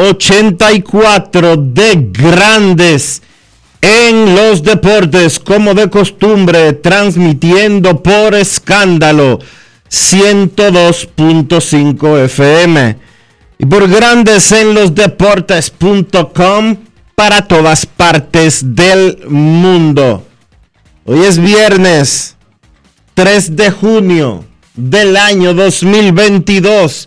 2784 de Grandes en los Deportes, como de costumbre, transmitiendo por escándalo 102.5 FM y por Grandes en los Deportes.com para todas partes del mundo. Hoy es viernes 3 de junio del año 2022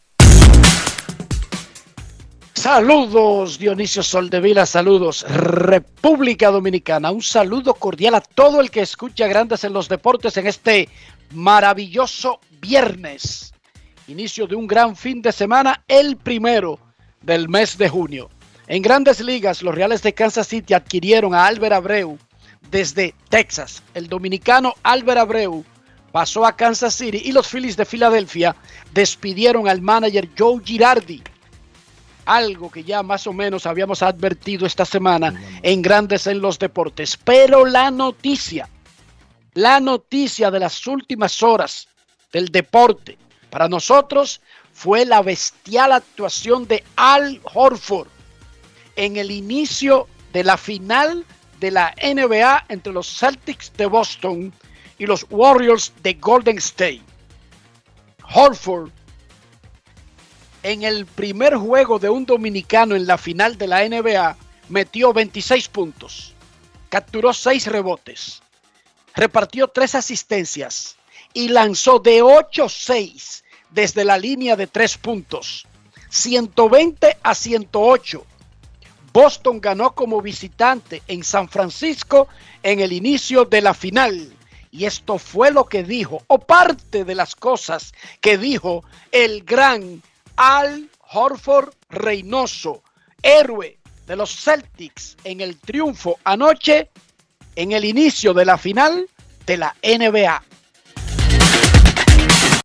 Saludos Dionisio Soldevila, saludos República Dominicana, un saludo cordial a todo el que escucha Grandes en los Deportes en este maravilloso viernes, inicio de un gran fin de semana, el primero del mes de junio. En Grandes Ligas, los Reales de Kansas City adquirieron a Albert Abreu desde Texas. El dominicano Albert Abreu pasó a Kansas City y los Phillies de Filadelfia despidieron al manager Joe Girardi. Algo que ya más o menos habíamos advertido esta semana en Grandes en los Deportes. Pero la noticia, la noticia de las últimas horas del deporte para nosotros fue la bestial actuación de Al Horford en el inicio de la final de la NBA entre los Celtics de Boston y los Warriors de Golden State. Horford, en el primer juego de un dominicano en la final de la NBA, metió 26 puntos, capturó 6 rebotes, repartió 3 asistencias y lanzó de 8-6 desde la línea de 3 puntos, 120 a 108 Boston ganó como visitante en San Francisco en el inicio de la final. Y esto fue lo que dijo, o parte de las cosas que dijo el gran Al Horford Reynoso, héroe de los Celtics en el triunfo anoche en el inicio de la final de la NBA.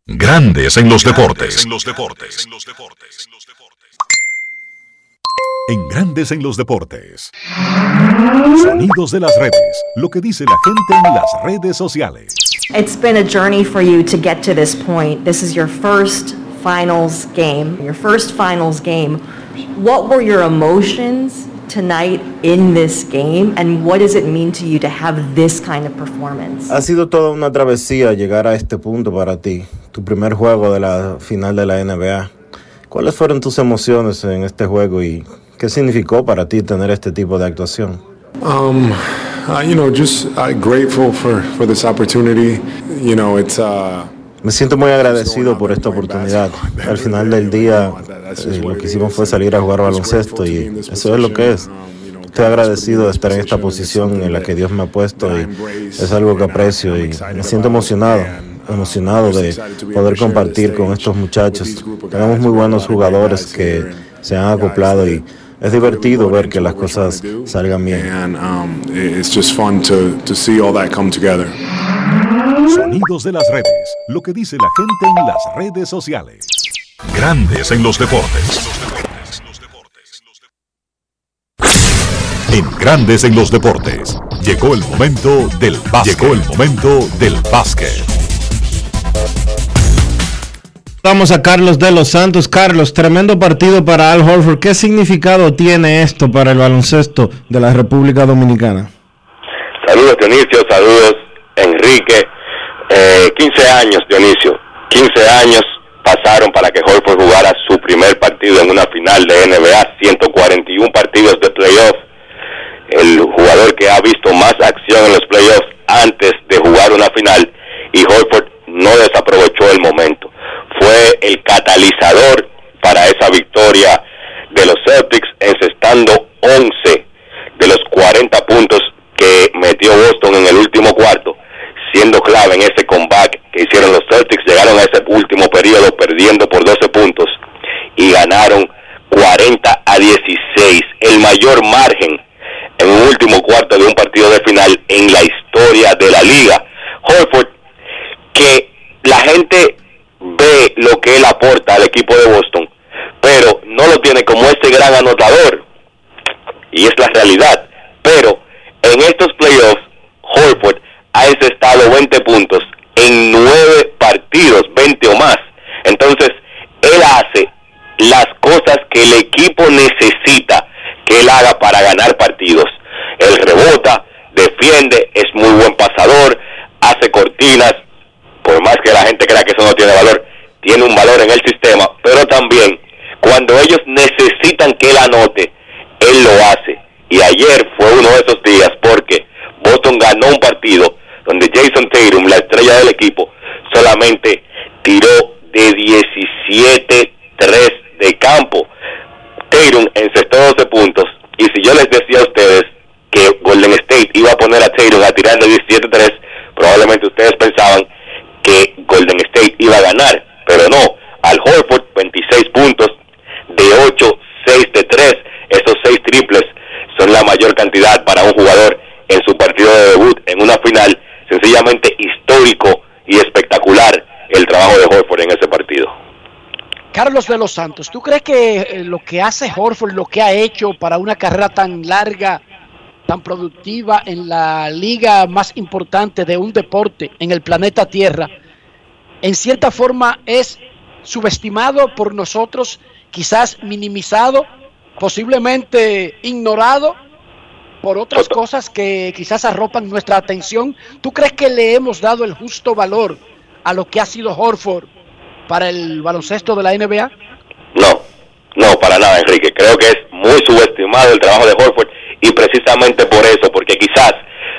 Grandes en los deportes. En los deportes en Grandes en los Deportes. Sonidos de las redes, lo que dice la gente en las redes sociales. It's been a journey for you to get to this point. This is your first finals game, your first finals game. What were your emotions tonight in this game and what does it mean to you to have this kind of performance? Ha sido toda una travesía llegar a este punto para ti, tu primer juego de la final de la NBA. ¿Cuáles fueron tus emociones en este juego y ¿Qué significó para ti tener este tipo de actuación? Um, uh, you know, just uh, grateful for, for this opportunity. You know, it's, uh, Me siento muy agradecido por esta oportunidad. Al final del día Eh, lo que hicimos fue salir a jugar baloncesto y eso es lo que es. Estoy agradecido de estar en esta posición en la que Dios me ha puesto y es algo que aprecio y me siento emocionado emocionado de poder compartir con estos muchachos. Tenemos muy buenos jugadores que se han acoplado y es divertido ver que las cosas salgan bien. Sonidos de las redes, lo que dice la gente en las redes sociales. Grandes en los deportes. En Grandes en los deportes, llegó el momento del básquet. Llegó el momento del básquet. Vamos a Carlos de los Santos. Carlos, tremendo partido para Al Horford. ¿Qué significado tiene esto para el baloncesto de la República Dominicana? Saludos Dionisio, saludos Enrique. 15 eh, años Dionisio, 15 años pasaron para que Horford jugara su primer partido en una final de NBA, 141 partidos de playoff. El jugador que ha visto más acción en los playoffs antes de jugar una final y Horford no desaprovechó el momento. Fue el catalizador para esa victoria de los Celtics, encestando 11 de los 40 puntos que metió Boston en el último cuarto, siendo clave en ese comeback que hicieron los Celtics. Llegaron a ese último periodo perdiendo por 12 puntos y ganaron 40 a 16, el mayor margen en un último cuarto de un partido de final en la historia de la liga. Horford, que la gente ve lo que él aporta al equipo de Boston, pero no lo tiene como ese gran anotador. Y es la realidad. Pero en estos playoffs, Horford ha estado 20 puntos en 9 partidos, 20 o más. Entonces, él hace las cosas que el equipo necesita que él haga para ganar partidos. Él rebota, defiende, es muy buen pasador, hace cortinas, por más que la gente crea que eso no tiene valor, tiene un valor en el sistema, pero también cuando ellos necesitan que él anote, él lo hace. Y ayer fue uno de esos días porque Boston ganó un partido donde Jason Tatum, la estrella del equipo, solamente tiró de 17-3 de campo. Tatum encestó 12 puntos. Y si yo les decía a ustedes que Golden State iba a poner a Tatum a tirar de 17-3, probablemente ustedes pensaban que Golden State iba a ganar, pero no. Al Horford 26 puntos de 8, 6 de 3. Esos 6 triples son la mayor cantidad para un jugador en su partido de debut en una final. Sencillamente histórico y espectacular el trabajo de Horford en ese partido. Carlos de los Santos, ¿tú crees que eh, lo que hace Horford, lo que ha hecho para una carrera tan larga, tan productiva en la liga más importante de un deporte en el planeta Tierra, en cierta forma es subestimado por nosotros, quizás minimizado, posiblemente ignorado por otras cosas que quizás arropan nuestra atención. ¿Tú crees que le hemos dado el justo valor a lo que ha sido Horford para el baloncesto de la NBA? No, no, para nada, Enrique. Creo que es muy subestimado el trabajo de Horford y precisamente por eso, porque quizás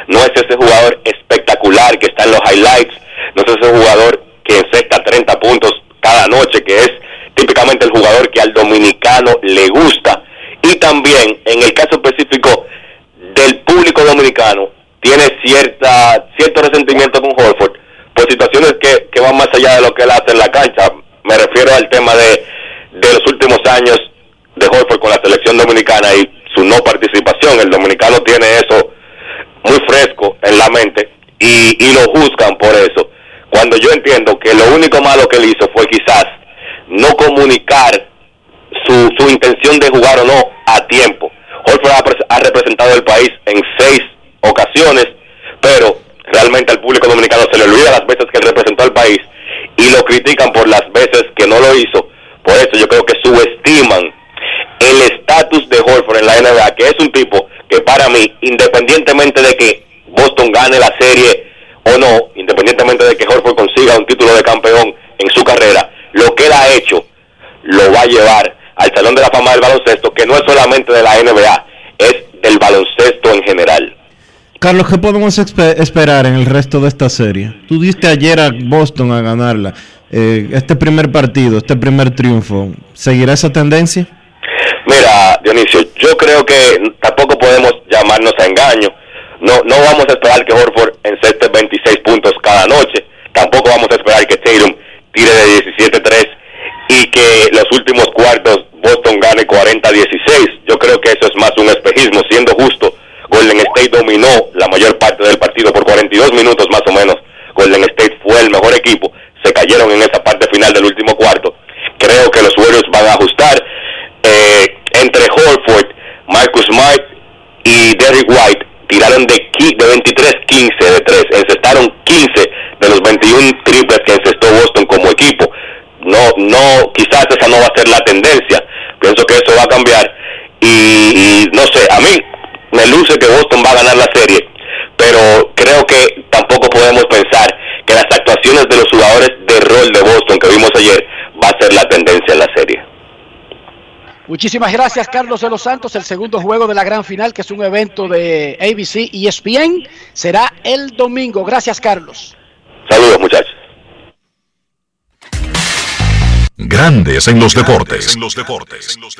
no es ese jugador espectacular que está en los highlights, no es ese jugador que encesta 30 puntos cada noche, que es típicamente el jugador que al dominicano le gusta. Y también, en el caso específico del público dominicano, tiene cierta cierto resentimiento con Horford por situaciones que, que van más allá de lo que él hace en la cancha. Me refiero al tema de, de los últimos años de Horford con la selección dominicana y su no participación. El dominicano tiene eso muy fresco en la mente y, y lo juzgan por eso. Cuando yo entiendo que lo único malo que él hizo fue quizás no comunicar su, su intención de jugar o no a tiempo. Horford ha, ha representado el país en seis ocasiones, pero realmente al público dominicano se le olvida las veces que él representó al país y lo critican por las veces que no lo hizo. Por eso yo creo que subestiman el estatus de Horford en la NBA, que es un tipo que para mí, independientemente de que Boston gane la serie o no, independientemente de que Horford consiga un título de campeón en su carrera, lo que él ha hecho lo va a llevar al Salón de la Fama del Baloncesto, que no es solamente de la NBA, es del baloncesto en general. Carlos, ¿qué podemos esperar en el resto de esta serie? Tú diste ayer a Boston a ganarla. Eh, este primer partido, este primer triunfo, ¿seguirá esa tendencia? Mira, Dionisio, yo creo que tampoco podemos llamarnos a engaño. No, no vamos a esperar que Horford enceste 26 puntos cada noche. Tampoco vamos a esperar que Tatum tire de 17-3 y que los últimos cuartos Boston gane 40-16. Yo creo que eso es más un espejismo, siendo justo. Golden State dominó la mayor parte del partido por 42 minutos más o menos. Golden State fue el mejor equipo. Se cayeron en esa parte final del último cuarto. Creo que los Warriors van a ajustar. Eh, entre Horford, Marcus Smart y Derrick White tiraron de, de 23-15 de 3. Encestaron 15 de los 21 triples que encestó Boston como equipo no, no, quizás esa no va a ser la tendencia. Pienso que eso va a cambiar y, no sé, a mí me luce que Boston va a ganar la serie, pero creo que tampoco podemos pensar que las actuaciones de los jugadores de rol de Boston que vimos ayer va a ser la tendencia en la serie. Muchísimas gracias, Carlos de los Santos. El segundo juego de la gran final, que es un evento de ABC y ESPN, será el domingo. Gracias, Carlos. Saludos, muchachos. Grandes en los deportes. En los deportes. Los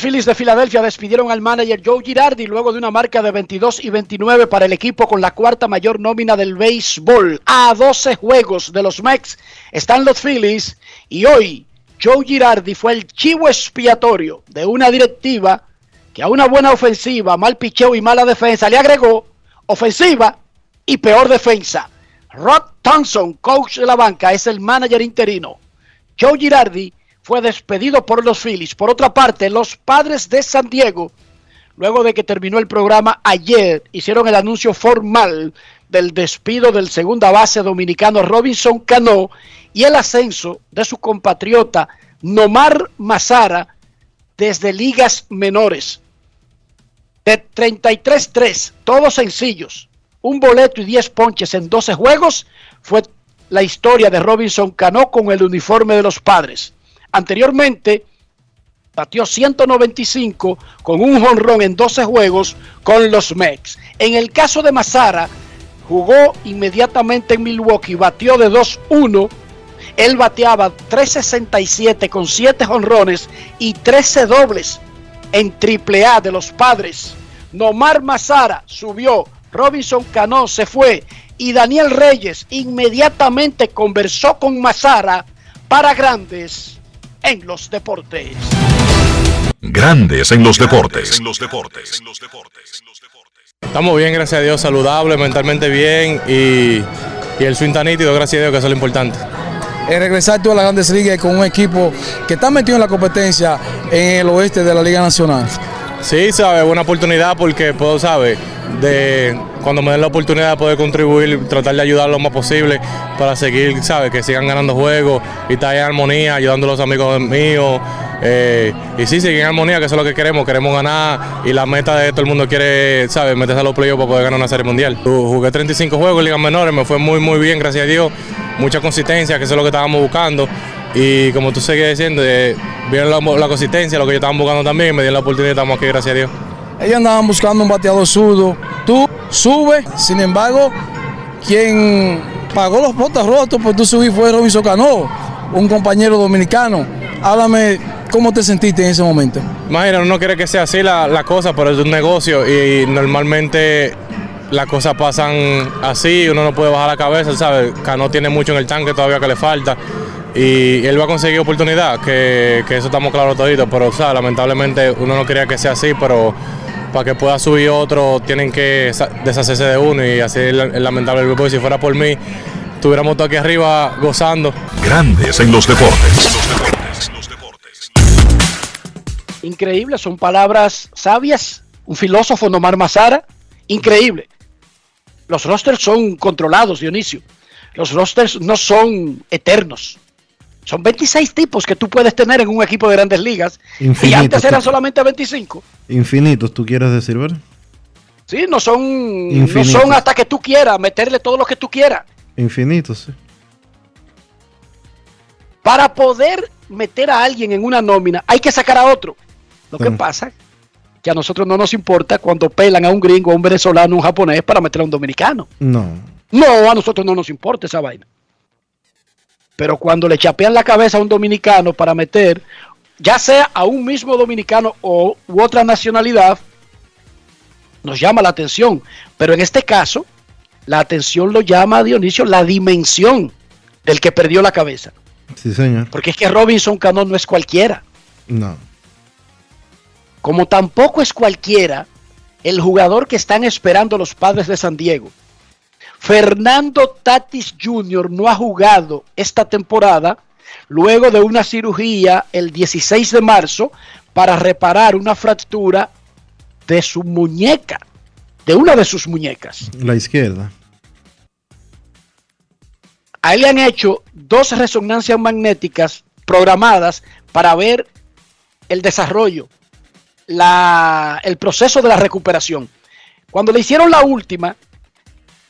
Phillies de Filadelfia despidieron al manager Joe Girardi luego de una marca de 22 y 29 para el equipo con la cuarta mayor nómina del béisbol. A 12 juegos de los Mex están los Phillies y hoy Joe Girardi fue el chivo expiatorio de una directiva que a una buena ofensiva, mal picheo y mala defensa le agregó ofensiva y peor defensa. Rod Thompson, coach de la banca, es el manager interino. Joe Girardi fue despedido por los Phillies. Por otra parte, los padres de San Diego, luego de que terminó el programa ayer, hicieron el anuncio formal del despido del segunda base dominicano Robinson Cano y el ascenso de su compatriota Nomar Mazara desde ligas menores de 33-3, todos sencillos, un boleto y 10 ponches en 12 juegos, fue la historia de Robinson Cano con el uniforme de los padres. Anteriormente, batió 195 con un jonrón en 12 juegos con los Mets. En el caso de Mazara, jugó inmediatamente en Milwaukee, batió de 2-1. Él bateaba 367 con 7 jonrones y 13 dobles en AAA de los padres. Nomar Mazara subió, Robinson Cano se fue y Daniel Reyes inmediatamente conversó con Mazara para grandes en los deportes. Grandes en los deportes. En los deportes. Estamos bien, gracias a Dios, saludable, mentalmente bien y, y el swing tan nítido, gracias a Dios, que es lo importante en regresar tú a las grandes ligas con un equipo que está metido en la competencia en el oeste de la Liga Nacional? Sí, sabe, buena oportunidad porque puedo, saber, de cuando me den la oportunidad de poder contribuir, tratar de ayudar lo más posible para seguir, sabe, que sigan ganando juegos y estar en armonía, ayudando a los amigos míos. Eh, y sí, seguir en armonía, que eso es lo que queremos, queremos ganar y la meta de todo el mundo quiere, sabe, meterse a los playoffs para poder ganar una serie mundial. Jugué 35 juegos en ligas menores, me fue muy, muy bien, gracias a Dios mucha consistencia, que eso es lo que estábamos buscando. Y como tú seguías diciendo, eh, vieron la, consistencia, lo que yo estaba buscando también, me dieron la oportunidad, estamos aquí, gracias a Dios. Ellos andaban buscando un bateador zurdo. Tú subes, sin embargo, quien pagó los botas rotos por tú subir fue Robinson Cano, un compañero dominicano. Háblame ¿Cómo te sentiste en ese momento? Imagina, uno quiere que sea así la, la, cosa, pero es un negocio y normalmente las cosas pasan así, uno no puede bajar la cabeza, ¿sabes? Cano tiene mucho en el tanque todavía que le falta y él va a conseguir oportunidad, que, eso estamos claros toditos, pero ¿sabes? lamentablemente uno no quería que sea así, pero para que pueda subir otro tienen que deshacerse de uno y así es lamentable el grupo. Y si fuera por mí, estuviéramos todos aquí arriba gozando. Grandes en los deportes. Increíble, son palabras sabias. Un filósofo, Nomar Mazara, increíble. Los rosters son controlados, Dionisio. Los rosters no son eternos. Son 26 tipos que tú puedes tener en un equipo de grandes ligas. y antes eran solamente 25. Infinitos, tú quieres decir, ¿verdad? Sí, no son, no son hasta que tú quieras, meterle todo lo que tú quieras. Infinitos, sí. Para poder meter a alguien en una nómina, hay que sacar a otro. Lo que pasa que a nosotros no nos importa cuando pelan a un gringo, a un venezolano, a un japonés para meter a un dominicano. No. No, a nosotros no nos importa esa vaina. Pero cuando le chapean la cabeza a un dominicano para meter, ya sea a un mismo dominicano o u otra nacionalidad, nos llama la atención. Pero en este caso, la atención lo llama a Dionisio la dimensión del que perdió la cabeza. Sí, señor. Porque es que Robinson Cano no es cualquiera. No. Como tampoco es cualquiera el jugador que están esperando los padres de San Diego. Fernando Tatis Jr. no ha jugado esta temporada luego de una cirugía el 16 de marzo para reparar una fractura de su muñeca, de una de sus muñecas. La izquierda. A él le han hecho dos resonancias magnéticas programadas para ver el desarrollo, la- el proceso de la recuperación. Cuando le hicieron la última,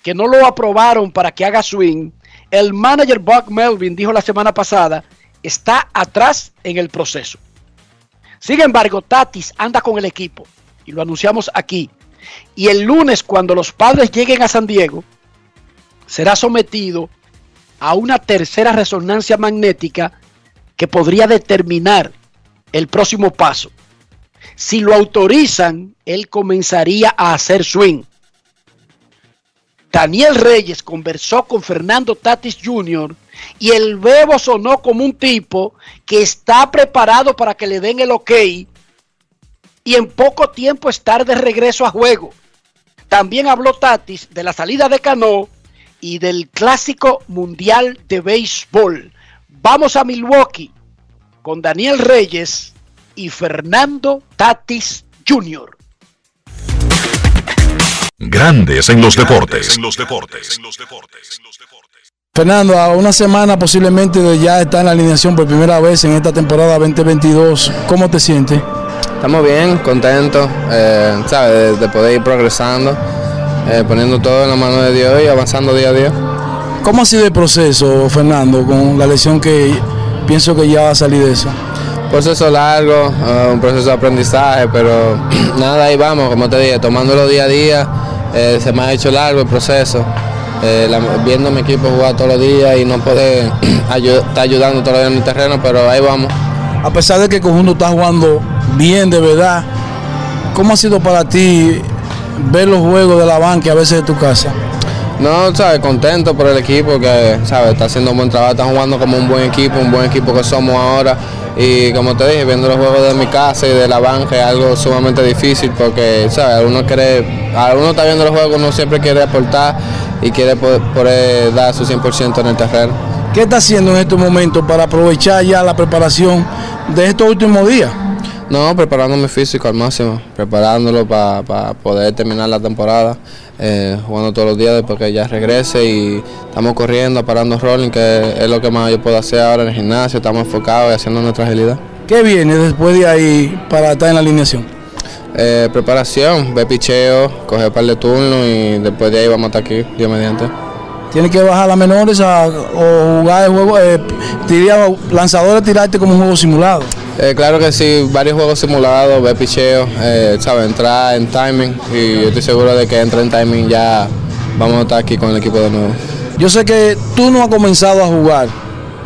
que no lo aprobaron para que haga swing, el manager Buck Melvin dijo la semana pasada, está atrás en el proceso. Sin embargo, Tatis anda con el equipo y lo anunciamos aquí. Y el lunes, cuando los padres lleguen a San Diego, será sometido a una tercera resonancia magnética que podría determinar el próximo paso. Si lo autorizan, él comenzaría a hacer swing. Daniel Reyes conversó con Fernando Tatis Jr. y el bebo sonó como un tipo que está preparado para que le den el ok y en poco tiempo estar de regreso a juego. También habló Tatis de la salida de Cano y del clásico mundial de béisbol. Vamos a Milwaukee con Daniel Reyes y Fernando Tatis Jr. Grandes en los deportes. Fernando, a una semana posiblemente de ya estar en la alineación por primera vez en esta temporada 2022, ¿cómo te sientes? Estamos bien, contentos, eh, ¿sabes? De, de poder ir progresando, eh, poniendo todo en la mano de Dios y avanzando día a día. ¿Cómo ha sido el proceso, Fernando, con la lesión que pienso que ya va a salir de eso? Proceso largo, eh, un proceso de aprendizaje, pero nada, ahí vamos, como te dije, tomándolo día a día, eh, se me ha hecho largo el proceso, eh, la- viendo a mi equipo jugar todos los días y no poder ayu- estar ayudando todavía en mi terreno, pero ahí vamos. A pesar de que el conjunto está jugando bien de verdad, ¿cómo ha sido para ti ver los juegos de la banca a veces de tu casa? No, sabes, contento por el equipo que, sabes, está haciendo un buen trabajo, está jugando como un buen equipo, un buen equipo que somos ahora. Y como te dije, viendo los juegos de mi casa y de la banca es algo sumamente difícil porque, sabes, uno quiere, uno está viendo los juegos, uno siempre quiere aportar y quiere poder, poder dar su 100% en el terreno. ¿Qué está haciendo en estos momentos para aprovechar ya la preparación de estos últimos días? No, preparando mi físico al máximo, preparándolo para poder terminar la temporada, eh, jugando todos los días después que ya regrese y estamos corriendo, parando rolling, que es lo que más yo puedo hacer ahora en el gimnasio, estamos enfocados y haciendo nuestra agilidad. ¿Qué viene después de ahí para estar en la alineación? Eh, preparación, ve picheo, coger un par de turnos y después de ahí vamos a estar aquí, Dios mediante. ¿Tienes que bajar las menores a- o jugar el juego, eh, diría, lanzadores tirarte como un juego simulado? Eh, claro que sí, varios juegos simulados, ve picheo, eh, entrar en timing y yo estoy seguro de que entre en timing ya vamos a estar aquí con el equipo de nuevo. Yo sé que tú no has comenzado a jugar,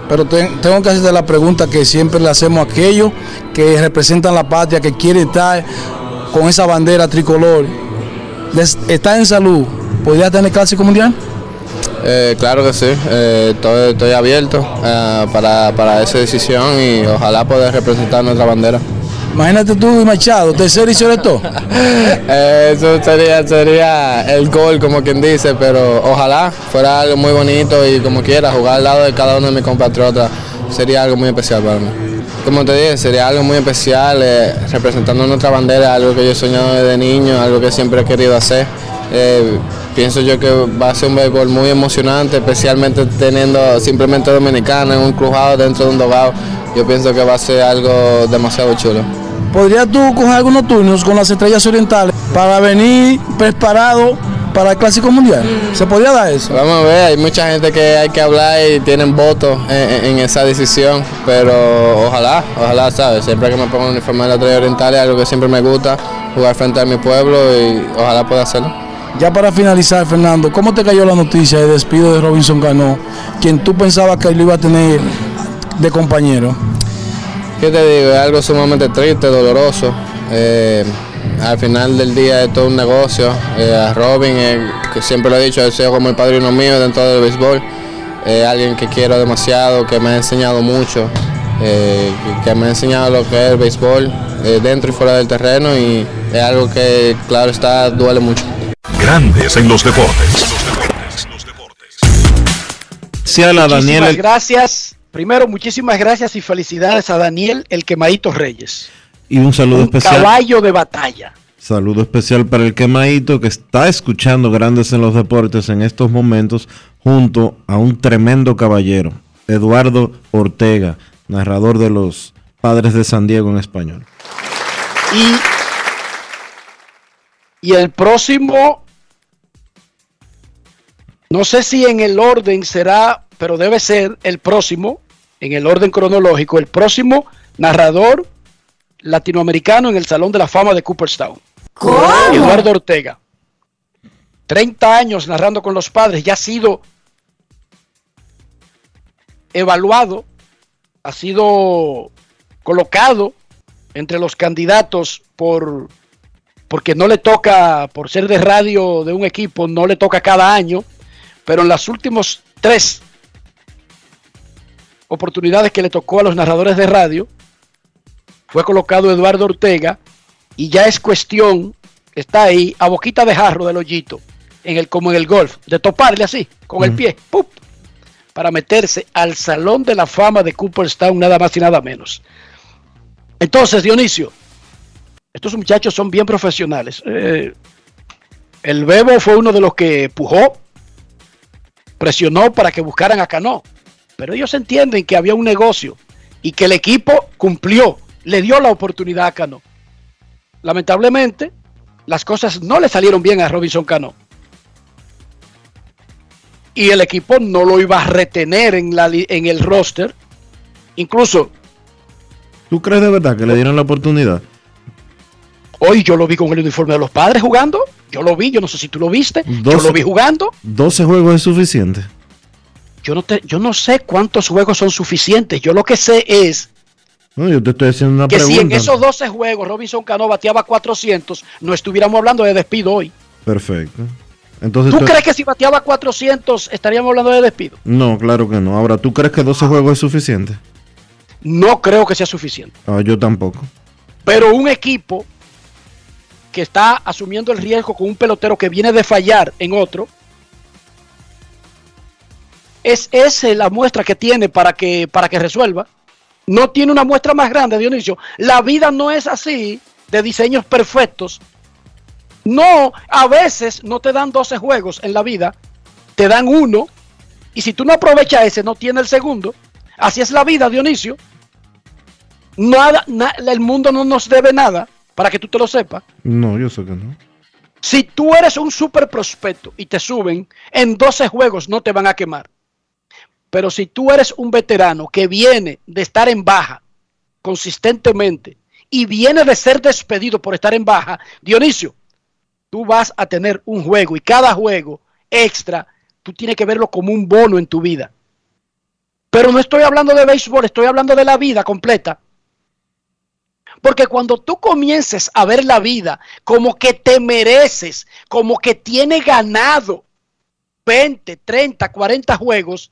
pero te- tengo que hacerte la pregunta que siempre le hacemos a aquellos que representan la patria, que quieren estar con esa bandera tricolor. ¿Estás en salud? ¿Podrías tener clásico mundial? Eh, claro que sí, eh, estoy, estoy abierto eh, para, para esa decisión y ojalá poder representar nuestra bandera. Imagínate tú y Machado, tercero y sobre todo. Eh, eso sería, sería el gol, como quien dice, pero ojalá fuera algo muy bonito y como quiera, jugar al lado de cada uno de mis compatriotas sería algo muy especial para mí. Como te dije, sería algo muy especial, representando nuestra bandera, algo que yo he soñado desde niño, algo que siempre he querido hacer. Pienso yo que va a ser un béisbol muy emocionante, especialmente teniendo simplemente dominicana en un crujado dentro de un dogado. Yo pienso que va a ser algo demasiado chulo. ¿Podrías tú coger algunos turnos con las estrellas orientales para venir preparado para el Clásico Mundial? ¿Se podía dar eso? Vamos a ver, hay mucha gente que hay que hablar y tienen votos en, en esa decisión, pero ojalá, ojalá, ¿sabes? Siempre que me pongo un uniforme de la Estrella Oriental es algo que siempre me gusta, jugar frente a mi pueblo y ojalá pueda hacerlo. Ya para finalizar, Fernando, ¿cómo te cayó la noticia de despido de Robinson Cano, quien tú pensabas que lo iba a tener de compañero? ¿Qué te digo? Es algo sumamente triste, doloroso. Eh, al final del día es todo un negocio. Eh, a Robin, eh, que siempre lo he dicho, sido como el padrino mío dentro del béisbol. Alguien que quiero demasiado, que me ha enseñado mucho, que, me ha enseñado lo que es el béisbol dentro y fuera del terreno y es algo que, claro está, duele mucho. Grandes en los deportes. Sí, a la Muchísimas Daniel. gracias. Primero, muchísimas gracias y felicidades a Daniel El Quemadito Reyes. Y un saludo Un especial. caballo de batalla. Saludo especial para el quemadito que está escuchando Grandes en los Deportes en estos momentos junto a un tremendo caballero, Eduardo Ortega, narrador de los Padres de San Diego en español. Y, y el próximo, no sé si en el orden será, pero debe ser el próximo, en el orden cronológico, el próximo narrador latinoamericano en el Salón de la Fama de Cooperstown. Eduardo Ortega. 30 años narrando con los padres, ya ha sido evaluado, ha sido colocado entre los candidatos por porque no le toca, por ser de radio de un equipo, no le toca cada año, pero en las últimas tres oportunidades que le tocó a los narradores de radio, fue colocado Eduardo Ortega y ya es cuestión, está ahí a boquita de jarro del hoyito, en el, como en el golf, de toparle así, con el pie, ¡pup! para meterse al Salón de la Fama de Cooperstown, nada más y nada menos. Entonces, Dionisio, estos muchachos son bien profesionales. Eh, el Bebo fue uno de los que empujó, presionó para que buscaran a Cano, pero ellos entienden que había un negocio y que el equipo cumplió, le dio la oportunidad a Cano. Lamentablemente, las cosas no le salieron bien a Robinson Cano. Y el equipo no lo iba a retener en, el roster. Incluso ¿Tú crees de verdad que le dieron la oportunidad? Hoy yo lo vi con el uniforme de los padres jugando. Yo lo vi, yo no sé si tú lo viste. Yo lo vi jugando. 12 juegos es suficiente. Yo no, te, yo no sé cuántos juegos son suficientes. Yo lo que sé es No, yo te estoy haciendo una que si en esos 12 juegos Robinson Cano bateaba 400, no estuviéramos hablando de despido hoy. Perfecto. Entonces ¿Tú tú- crees que si bateaba 400 estaríamos hablando de despido? No, claro que no. Ahora, ¿tú crees que 12 juegos es suficiente? No creo que sea suficiente. Ah, yo tampoco. Pero un equipo que está asumiendo el riesgo con un pelotero que viene de fallar en otro, es esa la muestra que tiene para que, para que resuelva. No tiene una muestra más grande, Dionisio. La vida no es así, de diseños perfectos. No, a veces no te dan 12 juegos en la vida, te dan uno, y si tú no aprovechas ese, no tiene el segundo. Así es la vida, Dionisio. Nada, na- el mundo no nos debe nada, para que tú te lo sepas. No, yo sé que no. Si tú eres un super prospecto y te suben, en 12 juegos no te van a quemar. Pero si tú eres un veterano que viene de estar en baja consistentemente y viene de ser despedido por estar en baja, Dionisio, tú vas a tener un juego y cada juego extra, tú tienes que verlo como un bono en tu vida. Pero no estoy hablando de béisbol, estoy hablando de la vida completa. Porque cuando tú comiences a ver la vida como que te mereces, como que tiene ganado 20, 30, 40 juegos,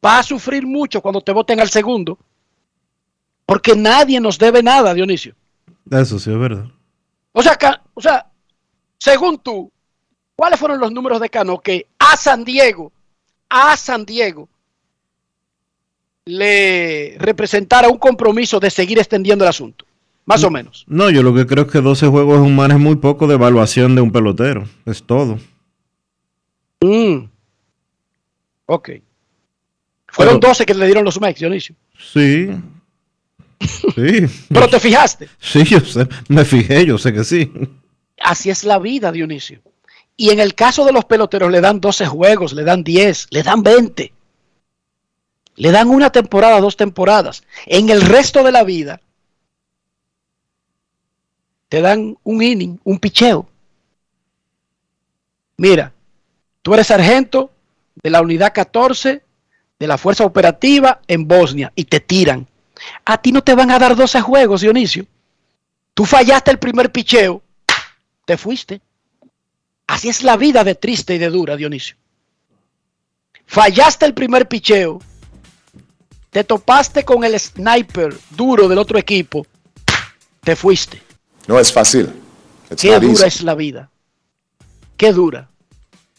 vas a sufrir mucho cuando te voten al segundo. Porque nadie nos debe nada, Dionisio. Eso sí es verdad. O sea, o sea, según tú, ¿cuáles fueron los números de Cano que a San Diego, a San Diego, le representara un compromiso de seguir extendiendo el asunto? Más o menos. No, yo lo que creo es que 12 juegos es un margen muy poco de evaluación de un pelotero. Es todo. Mm. Ok. Fueron Pero- 12 que le dieron los Mex, Dionisio. Sí. Sí. Pero te fijaste. Sí, yo sé. Me fijé, yo sé que sí. Así es la vida, Dionisio. Y en el caso de los peloteros le dan 12 juegos, le dan 10, le dan 20. Le dan una temporada, dos temporadas. En el resto de la vida te dan un inning, un picheo. Mira, tú eres sargento de la unidad 14 de la fuerza operativa en Bosnia y te tiran. A ti no te van a dar 12 juegos, Dionisio. Tú fallaste el primer picheo, te fuiste. Así es la vida de triste y de dura, Dionisio. Fallaste el primer picheo, te topaste con el sniper duro del otro equipo, te fuiste. No es fácil. It's Qué dura easy. es la vida. Qué dura.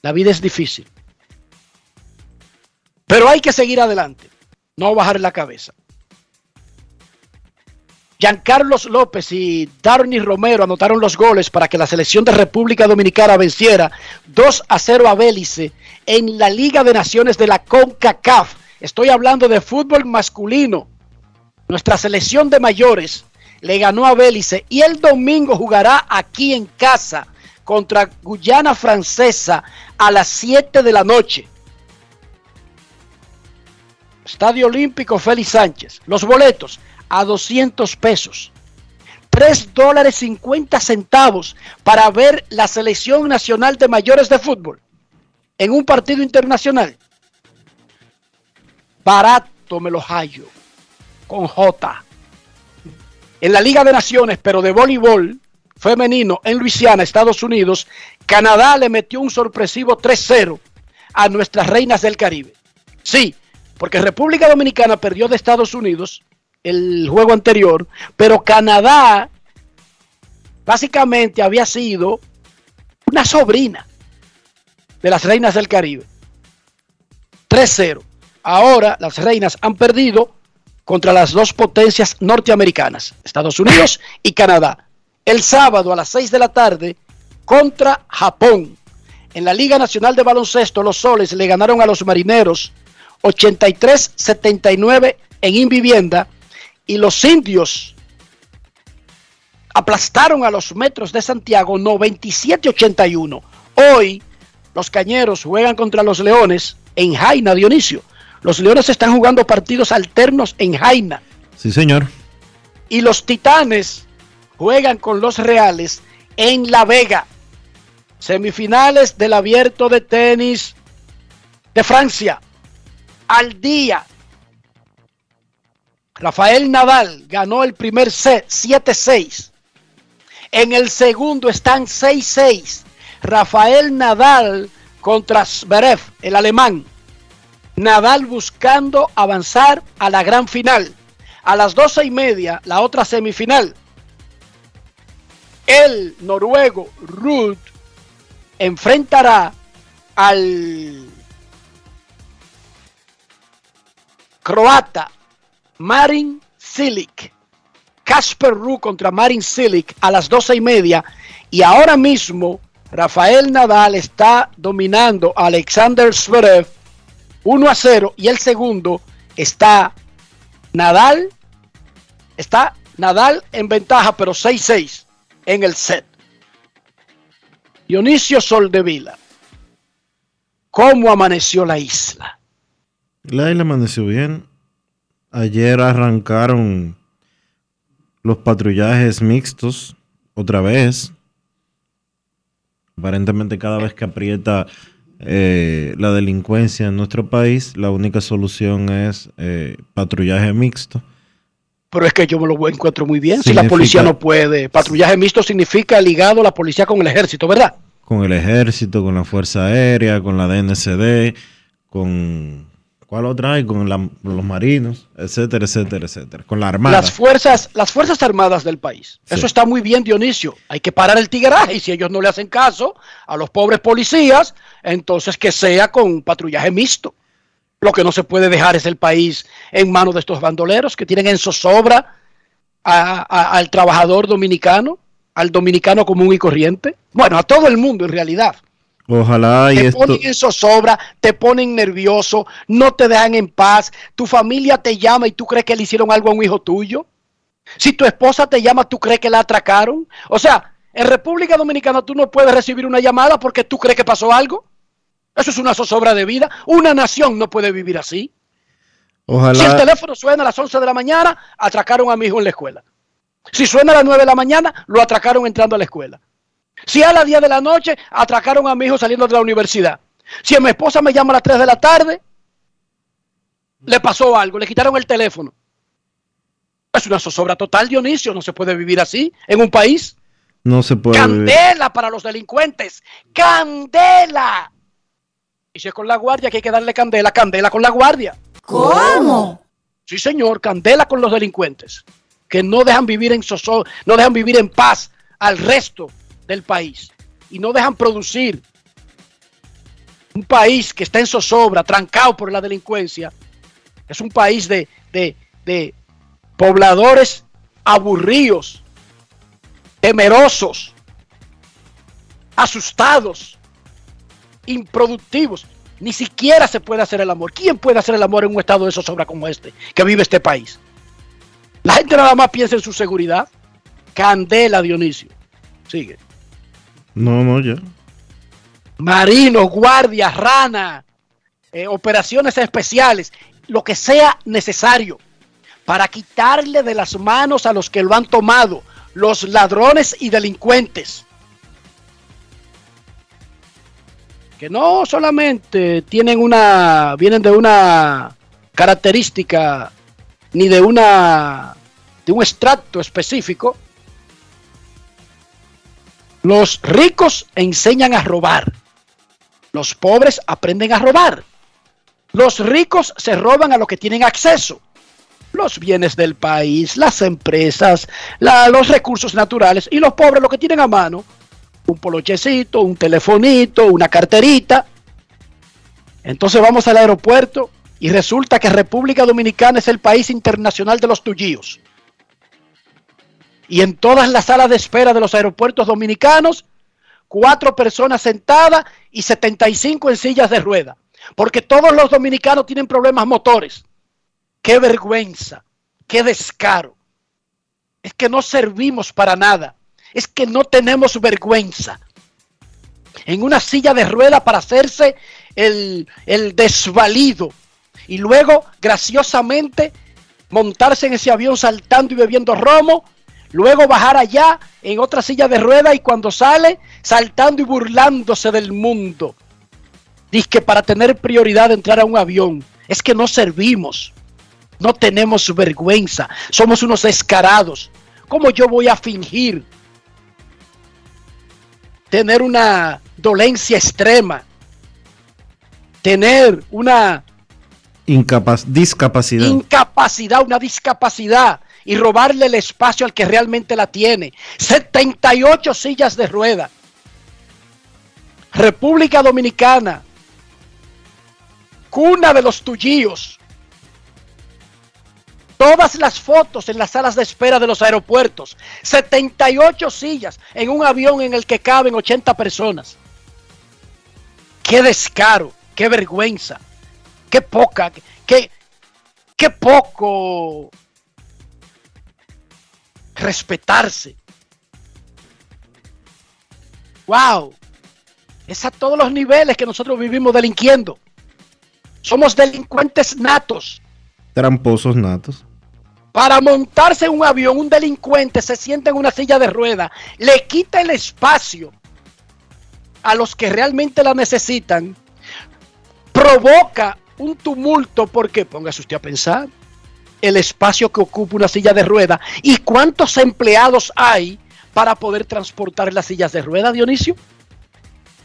La vida es difícil. Pero hay que seguir adelante. No bajar la cabeza. Giancarlos López y Darny Romero anotaron los goles para que la selección de República Dominicana venciera 2 a 0 a Bélice en la Liga de Naciones de la CONCACAF. Estoy hablando de fútbol masculino. Nuestra selección de mayores le ganó a Bélice y el domingo jugará aquí en casa contra Guyana Francesa a las 7 de la noche. Estadio Olímpico Félix Sánchez. Los boletos a 200 pesos. 3 dólares 50 centavos para ver la selección nacional de mayores de fútbol en un partido internacional. Barato me lo hallo. Con J. En la Liga de Naciones, pero de voleibol femenino en Luisiana, Estados Unidos, Canadá le metió un sorpresivo 3-0 a nuestras reinas del Caribe. Sí, porque República Dominicana perdió de Estados Unidos el juego anterior, pero Canadá básicamente había sido una sobrina de las reinas del Caribe. 3-0. Ahora las reinas han perdido contra las dos potencias norteamericanas, Estados Unidos y Canadá. El sábado a las 6 de la tarde contra Japón. En la Liga Nacional de Baloncesto, los Soles le ganaron a los Marineros 83-79 en Invivienda y los Indios aplastaron a los Metros de Santiago 97-81. Hoy los Cañeros juegan contra los Leones en Jaina, Dionisio. Los Leones están jugando partidos alternos en Jaina Sí, señor. y los Titanes juegan con los Reales en La Vega. Semifinales del abierto de tenis de Francia. Al día. Rafael Nadal ganó el primer set 7-6. En el segundo están 6-6. Rafael Nadal contra Zverev, el alemán. Nadal buscando avanzar a la gran final. A las doce y media, la otra semifinal. El noruego Ruud enfrentará al croata Marin Cilic. Casper Ruud contra Marin Cilic a las doce y media. Y ahora mismo Rafael Nadal está dominando a Alexander Zverev 1 a 0 y el segundo está Nadal está Nadal en ventaja pero 6-6 en el set. Dionisio Soldevila, ¿cómo amaneció la isla? La isla amaneció bien. Ayer arrancaron los patrullajes mixtos otra vez. Aparentemente cada vez que aprieta eh, la delincuencia en nuestro país, la única solución es eh, patrullaje mixto. Pero es que yo me lo encuentro muy bien. Si la policía no puede, patrullaje mixto significa ligado la policía con el ejército, ¿verdad? Con el ejército, con la Fuerza Aérea, con la DNCD, con... ¿Cuál otra hay? Con la- los marinos, etcétera, etcétera, etcétera. Con la Armada. Las fuerzas, las fuerzas armadas del país. Eso está muy bien, Dionisio. Hay que parar el tigraje y si ellos no le hacen caso a los pobres policías, entonces que sea con patrullaje mixto. Lo que no se puede dejar es el país en manos de estos bandoleros que tienen en zozobra a- a- al trabajador dominicano, al dominicano común y corriente. Bueno, a todo el mundo en realidad. Ojalá y te esto... ponen en zozobra, te ponen nervioso, no te dejan en paz, tu familia te llama y tú crees que le hicieron algo a un hijo tuyo. Si tu esposa te llama, tú crees que la atracaron. O sea, En República Dominicana tú no puedes recibir una llamada porque tú crees que pasó algo. Eso es una zozobra de vida. Una nación no puede vivir así. Ojalá. Si el teléfono suena a las 11 de la mañana, atracaron a mi hijo en la escuela. Si suena a las 9 de la mañana, lo atracaron entrando a la escuela. Si a las 10 de la noche, atracaron a mi hijo saliendo de la universidad. Si a mi esposa me llama a las 3 de la tarde, le pasó algo, le quitaron el teléfono. Es una zozobra total, Dionisio. No se puede vivir así en un país. No se puede. vivir. Candela para los delincuentes. Candela. Y si es con la guardia que hay que darle candela, candela con la guardia. ¿Cómo? Sí, señor, candela con los delincuentes. Que no dejan vivir en no dejan vivir en paz al resto del país. Y no dejan producir. Un país que está en zozobra, trancado por la delincuencia. Es un país de, de, de pobladores aburridos, temerosos, asustados, improductivos. Ni siquiera se puede hacer el amor. ¿Quién puede hacer el amor en un estado de zozobra como este que vive este país? La gente nada más piensa en su seguridad. Candela, Dionisio. Sigue. No, no, ya. Marinos, guardias, rana, eh, operaciones especiales, lo que sea necesario para quitarle de las manos a los que lo han tomado, los ladrones y delincuentes. Que no solamente tienen una, vienen de una característica ni de una, de un extracto específico. Los ricos enseñan a robar. Los pobres aprenden a robar. Los ricos se roban a lo que tienen acceso. Los bienes del país, las empresas, los recursos naturales. Y los pobres lo que tienen a mano. Un polochecito, un telefonito, una carterita. Entonces vamos al aeropuerto y resulta que República Dominicana es el país internacional de los tuyíos. Y en todas las salas de espera de los aeropuertos dominicanos, cuatro personas sentadas y 75 en sillas de rueda. Porque todos los dominicanos tienen problemas motores. Qué vergüenza, qué descaro. Es que no servimos para nada. Es que no tenemos vergüenza. En una silla de rueda para hacerse el, el desvalido. Y luego, graciosamente, montarse en ese avión saltando y bebiendo romo. Luego bajar allá en otra silla de rueda y cuando sale, saltando y burlándose del mundo. Dice que para tener prioridad de entrar a un avión. Es que no servimos. No tenemos vergüenza. Somos unos descarados. ¿Cómo yo voy a fingir tener una dolencia extrema? Tener una discapacidad. incapacidad, una discapacidad y robarle el espacio al que realmente la tiene. 78 sillas de rueda. República Dominicana, cuna de los tuyíos. Todas las fotos en las salas de espera de los aeropuertos. 78 sillas en un avión en el que caben 80 personas. Qué descaro, qué vergüenza, qué poca, qué, qué poco respetarse. Wow. Es a todos los niveles que nosotros vivimos delinquiendo. Somos delincuentes natos. Tramposos natos. Para montarse en un avión, un delincuente se sienta en una silla de rueda, le quita el espacio a los que realmente la necesitan, provoca un tumulto porque, póngase usted a pensar, el espacio que ocupa una silla de rueda y cuántos empleados hay para poder transportar las sillas de rueda, Dionisio.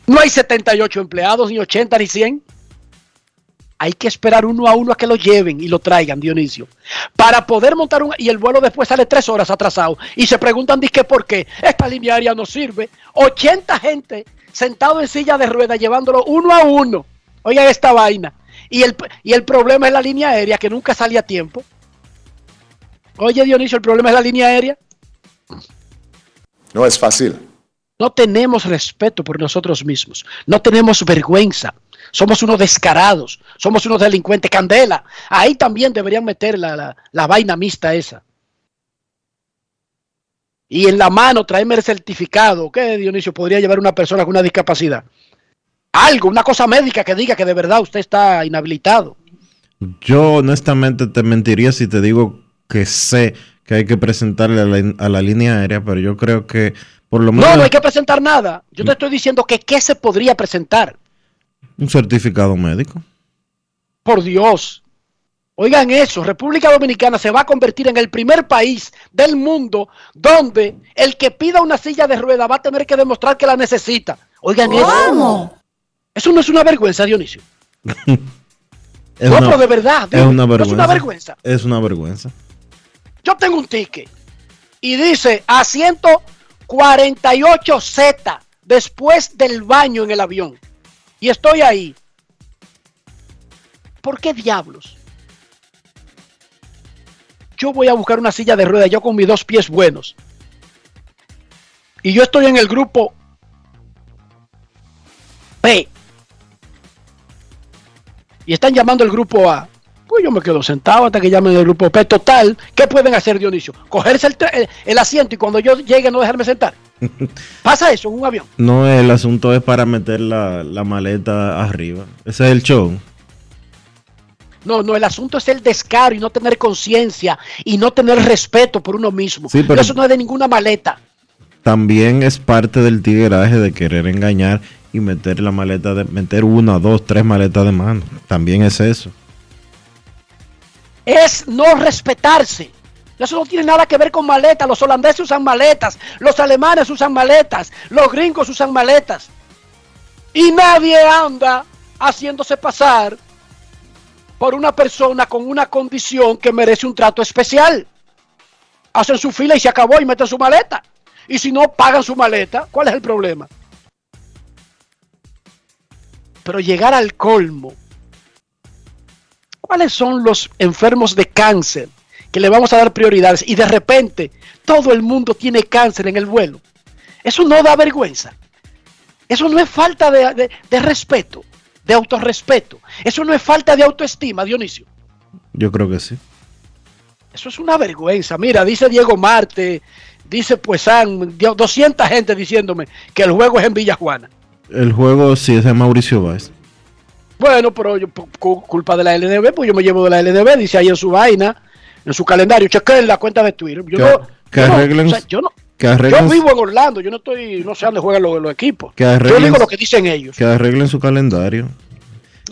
No hay 78 empleados, ni 80, ni 100. Hay que esperar uno a uno a que lo lleven y lo traigan, Dionisio. Para poder montar un... Y el vuelo después sale tres horas atrasado. Y se preguntan, ¿qué por qué? Esta línea aérea no sirve. 80 gente sentado en silla de ruedas llevándolo uno a uno. Oigan esta vaina. Y el, y el problema es la línea aérea que nunca sale a tiempo. Oye, Dionisio, el problema es la línea aérea. No es fácil. No tenemos respeto por nosotros mismos. No tenemos vergüenza. Somos unos descarados. Somos unos delincuentes. Candela. Ahí también deberían meter la, la- la vaina mixta esa. y en la mano traerme el certificado. ¿Qué, Dionisio, podría llevar una persona con una discapacidad? Algo, una cosa médica que diga que de verdad usted está inhabilitado. Yo honestamente te mentiría si te digo que sé que hay que presentarle a la, a la línea aérea, pero yo creo que por lo menos No, no hay que presentar nada. Yo te estoy diciendo que qué se podría presentar. un certificado médico. Por Dios. Oigan eso, República Dominicana se va a convertir en el primer país del mundo donde el que pida una silla de rueda va a tener que demostrar que la necesita. Oigan eso. Eso no es una vergüenza, Dionisio. Es no, una- pero de verdad. Es no. Es una vergüenza. Es una vergüenza. Yo tengo un ticket y dice asiento 48Z después del baño en el avión. Y estoy ahí. ¿Por qué diablos? Yo voy a buscar una silla de ruedas, yo con mis dos pies buenos. Y yo estoy en el grupo P. Y están llamando el grupo A. Pues yo me quedo sentado hasta que llamen el grupo P. Total, ¿qué pueden hacer, Dionisio? Cogerse el, tra- el- el asiento y cuando yo llegue no dejarme sentar. Pasa eso en un avión. No, el asunto es para meter la, la maleta arriba. Ese es el show. No, no, el asunto es el descaro y no tener conciencia y no tener respeto por uno mismo. Sí, pero- Eso no es de ninguna maleta. También es parte del tigueraje de querer engañar y meter la maleta de meter una, dos, tres maletas de mano. También es eso. Es no respetarse. Eso no tiene nada que ver con maletas. Los holandeses usan maletas, los alemanes usan maletas, los gringos usan maletas. Y nadie anda haciéndose pasar por una persona con una condición que merece un trato especial. Hacen su fila y se acabó y meten su maleta. Y si no pagan su maleta, ¿cuál es el problema? Pero llegar al colmo. ¿Cuáles son los enfermos de cáncer que le vamos a dar prioridades? Y de repente todo el mundo tiene cáncer en el vuelo. Eso no da vergüenza. Eso no es falta de, de- de respeto, de autorrespeto. Eso no es falta de autoestima, Dionisio. Yo creo que sí. Eso es una vergüenza. Mira, dice Diego Marte, dice Puesan, 200 gente diciéndome que el juego es en Villa Juana. El juego sí es de Mauricio Báez. Bueno, pero yo, culpa de la LDB, pues yo me llevo de la LDB, dice ahí en su vaina, en su calendario, chequen la cuenta de Twitter. Yo Que- no, que yo no, arreglen- o sea, yo no- que yo vivo en Orlando, yo no estoy, no sé dónde juegan los, los equipos. Que yo arreglen- digo lo que dicen ellos. Que arreglen su calendario.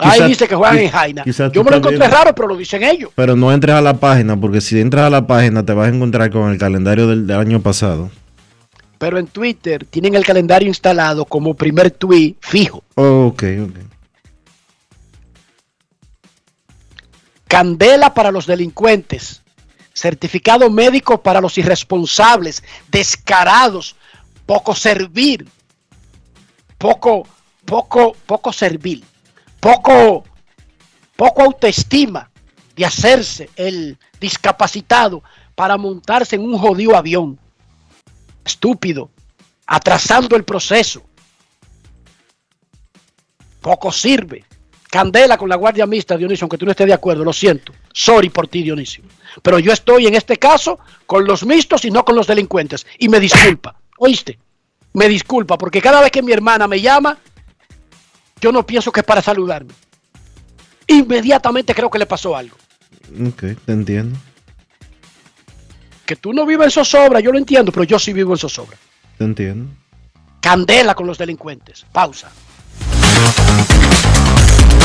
Ahí Quizá- dice que juegan en Jaina. Yo me lo encontré también- raro, pero lo dicen ellos. Pero no entres a la página, porque si entras a la página te vas a encontrar con el calendario del, del año pasado. Pero en Twitter tienen el calendario instalado como primer tweet fijo. Oh, ok, ok. Candela para los delincuentes. Certificado médico para los irresponsables, descarados, poco servir, poco, poco, poco servil, poco, poco autoestima de hacerse el discapacitado para montarse en un jodido avión. Estúpido, atrasando el proceso. Poco sirve. Candela con la guardia mixta, Dionisio, aunque tú no estés de acuerdo, lo siento. Sorry por ti, Dionisio. Pero yo estoy en este caso con los mixtos y no con los delincuentes. Y me disculpa, ¿oíste? Me disculpa, porque cada vez que mi hermana me llama, yo no pienso que es para saludarme. Inmediatamente creo que le pasó algo. Ok, te entiendo. Que tú no vives en zozobra, yo lo entiendo, pero yo sí vivo en zozobra. Te entiendo. Candela con los delincuentes. Pausa.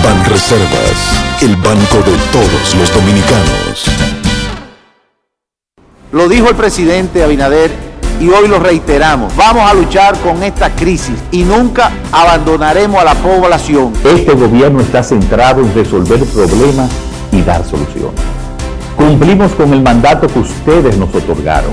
Ban Reservas, el banco de todos los dominicanos. Lo dijo el presidente Abinader y hoy lo reiteramos. Vamos a luchar con esta crisis y nunca abandonaremos a la población. Este gobierno está centrado en resolver problemas y dar soluciones. Cumplimos con el mandato que ustedes nos otorgaron.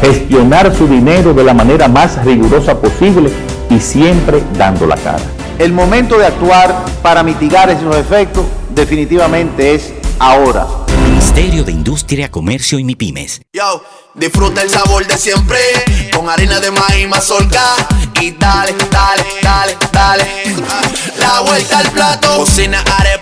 Gestionar su dinero de la manera más rigurosa posible y siempre dando la cara. El momento de actuar para mitigar esos efectos definitivamente es ahora. Ministerio de Industria, Comercio y MIPIMES. Yo, disfruta el sabor de siempre con harina de maíz mazorca y dale, dale, dale, dale. La vuelta al plato. Cocina arepa,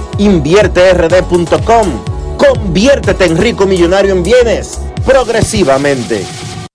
invierterd.com. Conviértete en rico millonario en bienes progresivamente.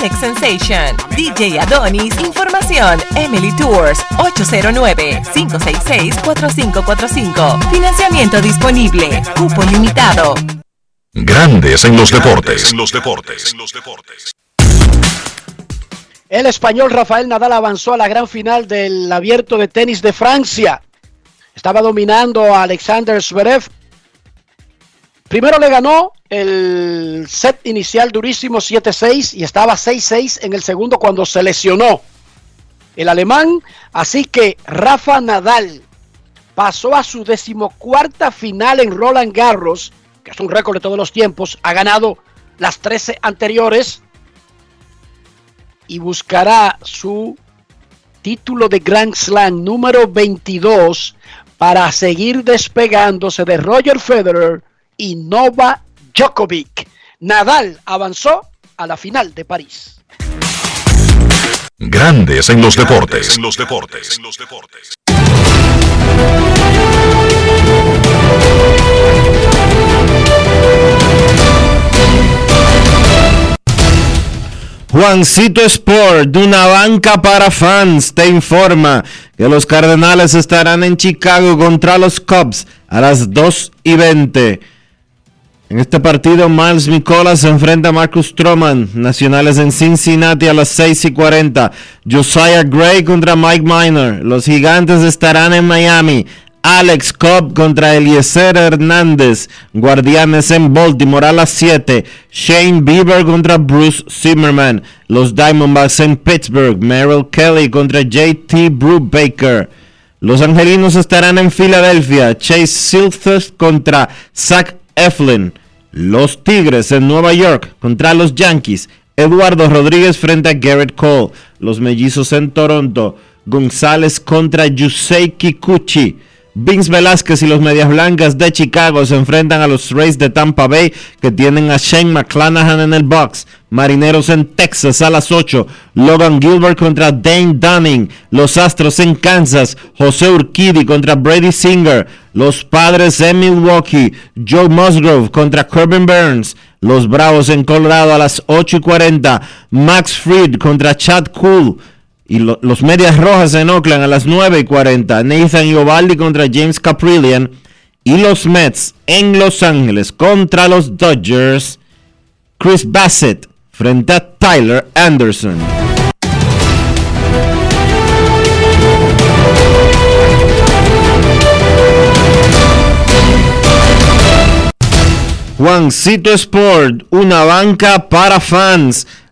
Alex Sensation, DJ Adonis, Información, Emily Tours, 809-566-4545. Financiamiento disponible, cupo limitado. Grandes en los deportes. los deportes. El español Rafael Nadal avanzó a la gran final del abierto de tenis de Francia. Estaba dominando a Alexander Zverev. Primero le ganó el set inicial durísimo 7-6 y estaba 6-6 en el segundo cuando se lesionó el alemán. Así que Rafa Nadal pasó a su decimocuarta final en Roland Garros, que es un récord de todos los tiempos. Ha ganado las 13 anteriores y buscará su título de Grand Slam número 22 para seguir despegándose de Roger Federer y Nova Djokovic. Nadal avanzó a la final de París. Grandes en los deportes. En los deportes. Juancito Sport, de una banca para fans, te informa que los Cardenales estarán en Chicago contra los Cubs a las 2 y 20. En este partido, Miles Nicolas se enfrenta a Marcus Stroman, Nacionales en Cincinnati a las 6 y 40. Josiah Gray contra Mike Miner. Los Gigantes estarán en Miami. Alex Cobb contra Eliezer Hernández. Guardianes en Baltimore a las 7. Shane Bieber contra Bruce Zimmerman. Los Diamondbacks en Pittsburgh. Merrill Kelly contra JT Brubaker. Los Angelinos estarán en Filadelfia. Chase Silthers contra Zach Eflin. Los Tigres en Nueva York contra los Yankees. Eduardo Rodríguez frente a Garrett Cole. Los Mellizos en Toronto. González contra Yusei Kikuchi. Vince Velázquez y los Medias Blancas de Chicago se enfrentan a los Rays de Tampa Bay que tienen a Shane McClanahan en el box. Marineros en Texas a las 8. Logan Gilbert contra Dane Dunning. Los Astros en Kansas. José Urquidi contra Brady Singer. Los Padres en Milwaukee. Joe Musgrove contra Corbin Burns. Los Bravos en Colorado a las 8 y 40. Max Fried contra Chad Cool. Y lo- los Medias Rojas en Oakland a las 9 y 40. Nathan Iovaldi contra James Caprillian. Y los Mets en Los Ángeles contra los Dodgers. Chris Bassett frente a Tyler Anderson. Juancito Sport, una banca para fans,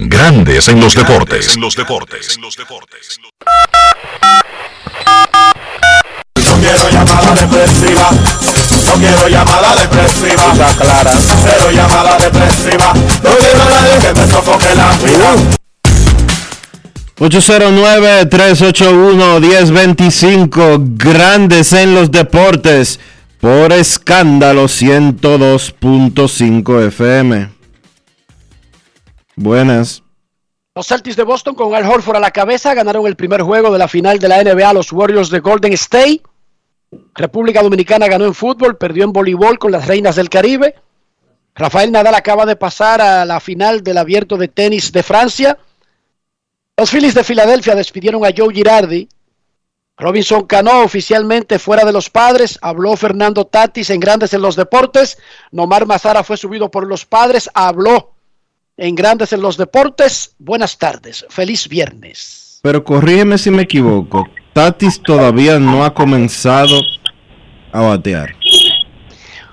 Grandes en los deportes. En los deportes. No quiero llamada depresiva. No quiero llamada depresiva. clara. Cero llamada depresiva. No quiero a nadie que me sofoque la vida. 809-381-1025, grandes en los deportes, por escándalo 102.5 FM. Buenas. Los Celtics de Boston con Al Horford a la cabeza ganaron el primer juego de la final de la NBA los Warriors de Golden State. República Dominicana ganó en fútbol, perdió en voleibol con las Reinas del Caribe. Rafael Nadal acaba de pasar a la final del Abierto de Tenis de Francia. Los Phillies de Filadelfia despidieron a Joe Girardi. Robinson Cano oficialmente fuera de los padres. Habló Fernando Tatis en Grandes en los Deportes. Nomar Mazara fue subido por los padres. Habló en Grandes en los Deportes. Buenas tardes. Feliz viernes. Pero corrígeme si me equivoco. Tatis todavía no ha comenzado a batear.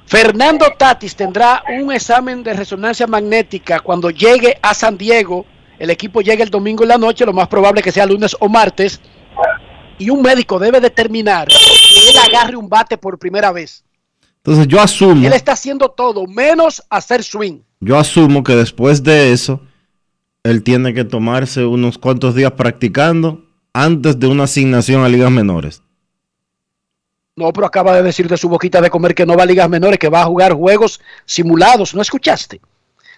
Fernando Tatis tendrá un examen de resonancia magnética cuando llegue a San Diego. El equipo llega el domingo en la noche, lo más probable que sea lunes o martes. Y un médico debe determinar que él agarre un bate por primera vez. Entonces yo asumo, Él está haciendo todo menos hacer swing. Yo asumo que después de eso, él tiene que tomarse unos cuantos días practicando antes de una asignación a ligas menores. No, pero acaba de decir de su boquita de comer que no va a ligas menores, que va a jugar juegos simulados. ¿No escuchaste?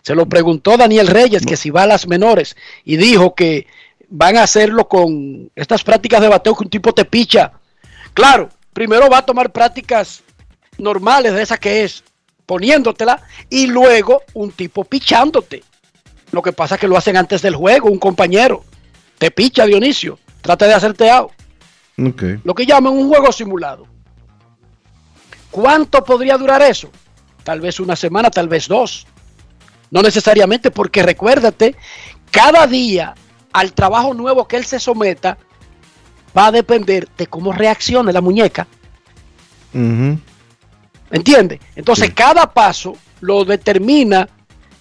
Se lo preguntó Daniel Reyes que si va a las menores y dijo que van a hacerlo con estas prácticas de bateo que un tipo te picha. Claro, primero va a tomar prácticas normales de esas que es poniéndotela y luego un tipo pichándote. Lo que pasa es que lo hacen antes del juego, un compañero. Te picha Dionisio, trata de hacerte out. Lo que llaman un juego simulado. ¿Cuánto podría durar eso? Tal vez una semana, tal vez dos. No necesariamente porque recuérdate, cada día al trabajo nuevo que él se someta va a depender de cómo reaccione la muñeca. ¿Entiende? Entonces cada paso lo determina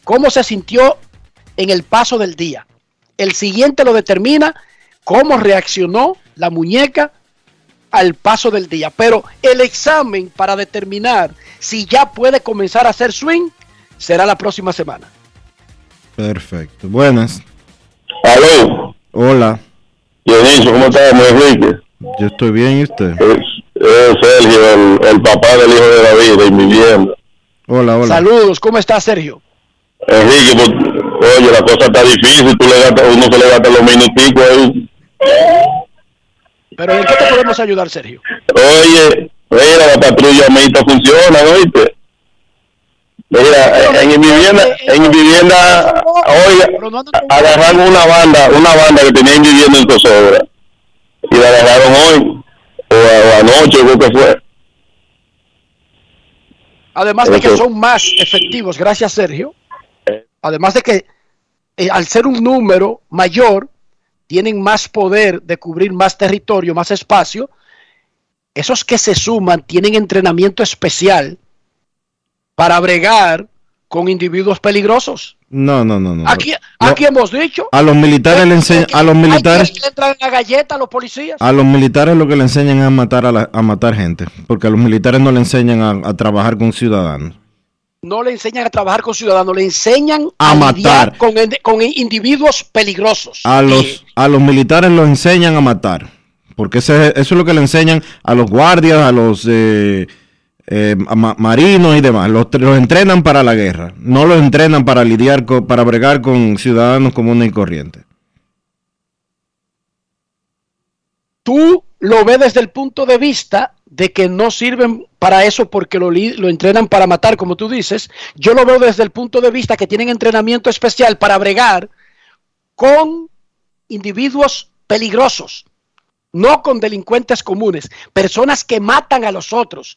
cómo se sintió en el paso del día. El siguiente lo determina cómo reaccionó la muñeca al paso del día. Pero el examen para determinar si ya puede comenzar a hacer swing será la próxima semana. Perfecto. Buenas. Aló, Hola. Dionisio, ¿cómo estás, mi Enrique? Yo estoy bien y usted. Es Sergio, el, el papá del hijo de David, de mi vivienda. Hola, hola. Saludos, ¿cómo está Sergio? Enrique, pues, oye, la cosa está difícil, tú le gastas, uno se le gasta los minuticos ahí. Pero ¿en qué te podemos ayudar, Sergio? Oye, mira, la patrulla mixta funciona, ¿oíste? Mira, en mi vivienda, en mi vivienda, oye, agarraron una banda, una banda que tenía en vivienda en zozobra. Y la agarraron hoy, o, o anoche, creo que fue. Además de que son más efectivos, gracias Sergio. Además de que eh, al ser un número mayor, tienen más poder de cubrir más territorio, más espacio. esos que se suman tienen entrenamiento especial para bregar con individuos peligrosos. No, no, no, no. Aquí, Lo- aquí hemos dicho. a los militares le enseñan, a los militares, le entran la galleta a los policías. a los militares lo que le enseñan es a matar a, la- a matar gente, porque a los militares no le enseñan a, a trabajar con ciudadanos. No le enseñan a trabajar con ciudadanos, le enseñan A matar. con, con individuos peligrosos. A los, a los militares los enseñan a matar, porque ese- eso es lo que le enseñan a los guardias, a los eh, eh, marinos y demás. Los, los entrenan para la guerra, no los entrenan para lidiar con, para bregar con ciudadanos comunes y corrientes. Tú lo ves desde el punto de vista de que no sirven para eso porque lo, lo entrenan para matar, como tú dices. Yo lo veo desde el punto de vista que tienen entrenamiento especial para bregar con individuos peligrosos, no con delincuentes comunes, personas que matan a los otros,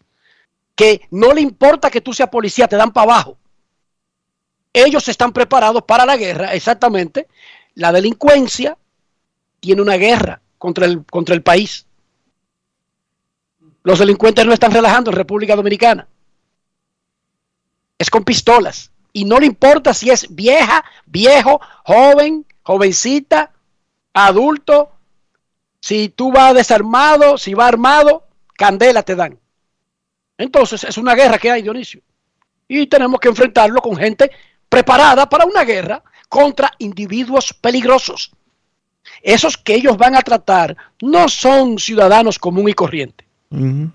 que no le importa que tú seas policía, te dan para abajo. Ellos están preparados para la guerra, exactamente. La delincuencia tiene una guerra contra el, contra el país. Los delincuentes no están relajando en República Dominicana. Es con pistolas. Y no le importa si es vieja, viejo, joven, jovencita, adulto. Si tú vas desarmado, si va armado, candela te dan. Entonces es una guerra que hay, Dionisio. Y tenemos que enfrentarlo con gente preparada para una guerra contra individuos peligrosos. Esos que ellos van a tratar no son ciudadanos común y corriente. No,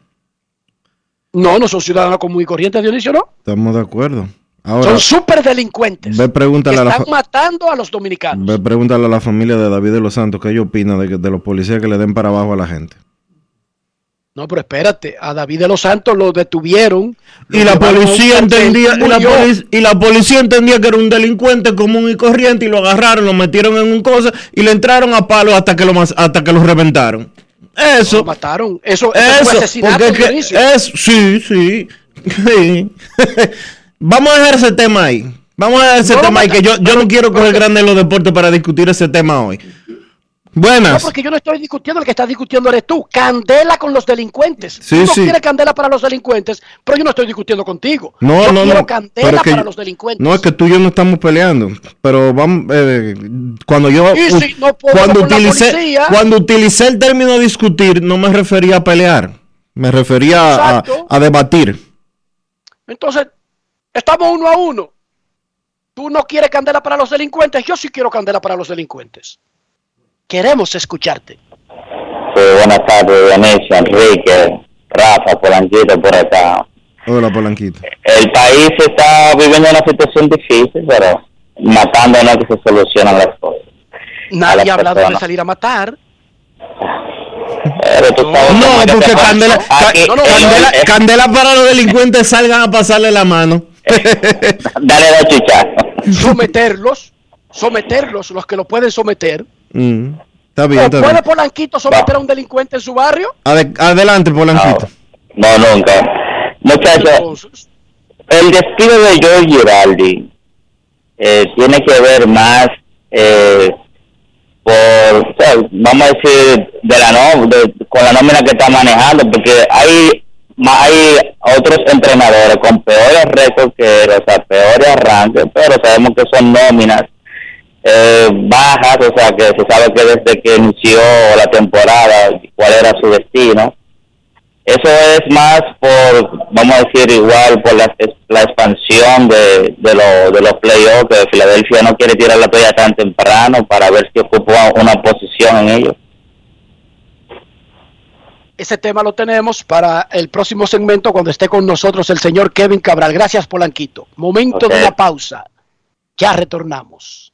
no son ciudadanos común y corriente, Dionisio, no. Estamos de acuerdo. Ahora, son súper delincuentes. ve Que pregúntale a la están matando a los dominicanos. ve pregúntale a la familia de David de los Santos qué ellos opinan de, que- de los policías que le den para abajo a la gente. No, pero espérate, a David de los Santos lo detuvieron. Y la policía entendía, y la, murió. polic- y la policía entendía que era un delincuente común y corriente y lo agarraron, lo metieron en un cosa y le entraron a palo hasta que lo hasta que lo reventaron. Eso. Lo mataron. Eso, eso, Eso, fue asesinato, porque es que es, sí, sí. sí. Vamos a dejar ese tema ahí. Vamos a dejar ese No tema ahí, que yo, yo no quiero coger porque- grande los deportes para discutir ese tema hoy. No, Buenas. porque yo no estoy discutiendo, el que está discutiendo eres tú. Candela con los delincuentes. Sí, tú no sí. quieres candela para los delincuentes, pero yo no estoy discutiendo contigo. No, yo no, quiero no. candela Pero es que para yo- los delincuentes. No, es que tú y yo no estamos peleando. Pero vamos, eh, cuando yo Y si no cuando utilicé policía. cuando utilicé el término discutir, no me refería a pelear. Me refería a, a debatir. Entonces, estamos uno a uno. Tú no quieres candela para los delincuentes, yo sí quiero candela para los delincuentes. Queremos escucharte. Sí, buenas tardes, Dionisio, Enrique, Rafa, Polanquito por acá. Hola, Polanquito. El país está viviendo una situación difícil, pero matando no que se solucionan las cosas. Nadie las ha hablado de personas. salir a matar. Pero tú sabes No, porque pasa. Candela, Aquí, ca- eh, Candela, eh, Candela para los delincuentes salgan a pasarle la mano. Dale dos chichazos. Someterlos, someterlos, los que lo pueden someter. Mm, Está bien, ¿O está puede bien. Polanquito someter a un delincuente en su barrio? Ade- adelante, Polanquito. No, nunca. Muchachos, el despido de George Giraldi eh, tiene que ver más eh, por, o sea, vamos a decir, de la no, de- con la nómina que está manejando, porque hay ma- hay otros entrenadores con peores récords que él, o sea, peores arranques, pero sabemos que son nóminas eh, bajas, o sea, que se sabe que desde que inició la temporada, cuál era su destino. Eso es más por, vamos a decir, igual por la, la expansión de, de, lo- de los playoffs, que Filadelfia no quiere tirar la pelea tan temprano para ver si ocupa una posición en ellos. Ese tema lo tenemos para el próximo segmento cuando esté con nosotros el señor Kevin Cabral. Gracias, Polanquito. Momento de una pausa. Ya retornamos.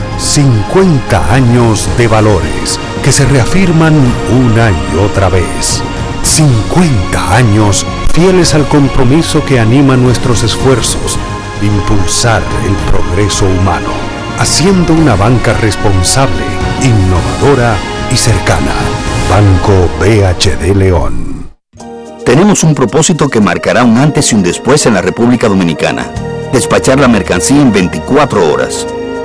50 años de valores que se reafirman una y otra vez. 50 años fieles al compromiso que anima nuestros esfuerzos de impulsar el progreso humano, haciendo una banca responsable, innovadora y cercana. Banco BHD León. Tenemos un propósito que marcará un antes y un después en la República Dominicana. Despachar la mercancía en 24 horas.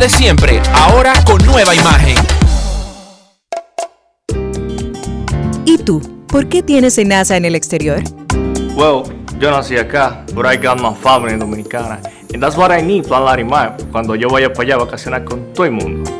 de siempre, ahora con nueva imagen. ¿Y tú? ¿Por qué tienes enaza en el exterior? Well, yo nací acá, but I got my family dominicana. And that's what I need, Plan Larimar, cuando yo vaya para allá a vacacionar con todo el mundo.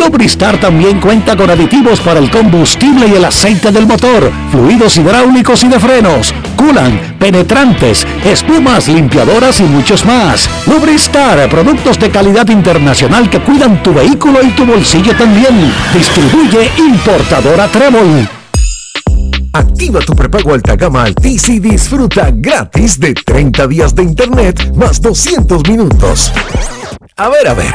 Lubristar también cuenta con aditivos para el combustible y el aceite del motor fluidos hidráulicos y de frenos, culan, penetrantes, espumas, limpiadoras y muchos más. Lubristar, productos de calidad internacional que cuidan tu vehículo y tu bolsillo también. Distribuye importadora Trébol. Activa tu prepago alta gama Altis y disfruta gratis de 30 días de internet más 200 minutos. A ver, a ver.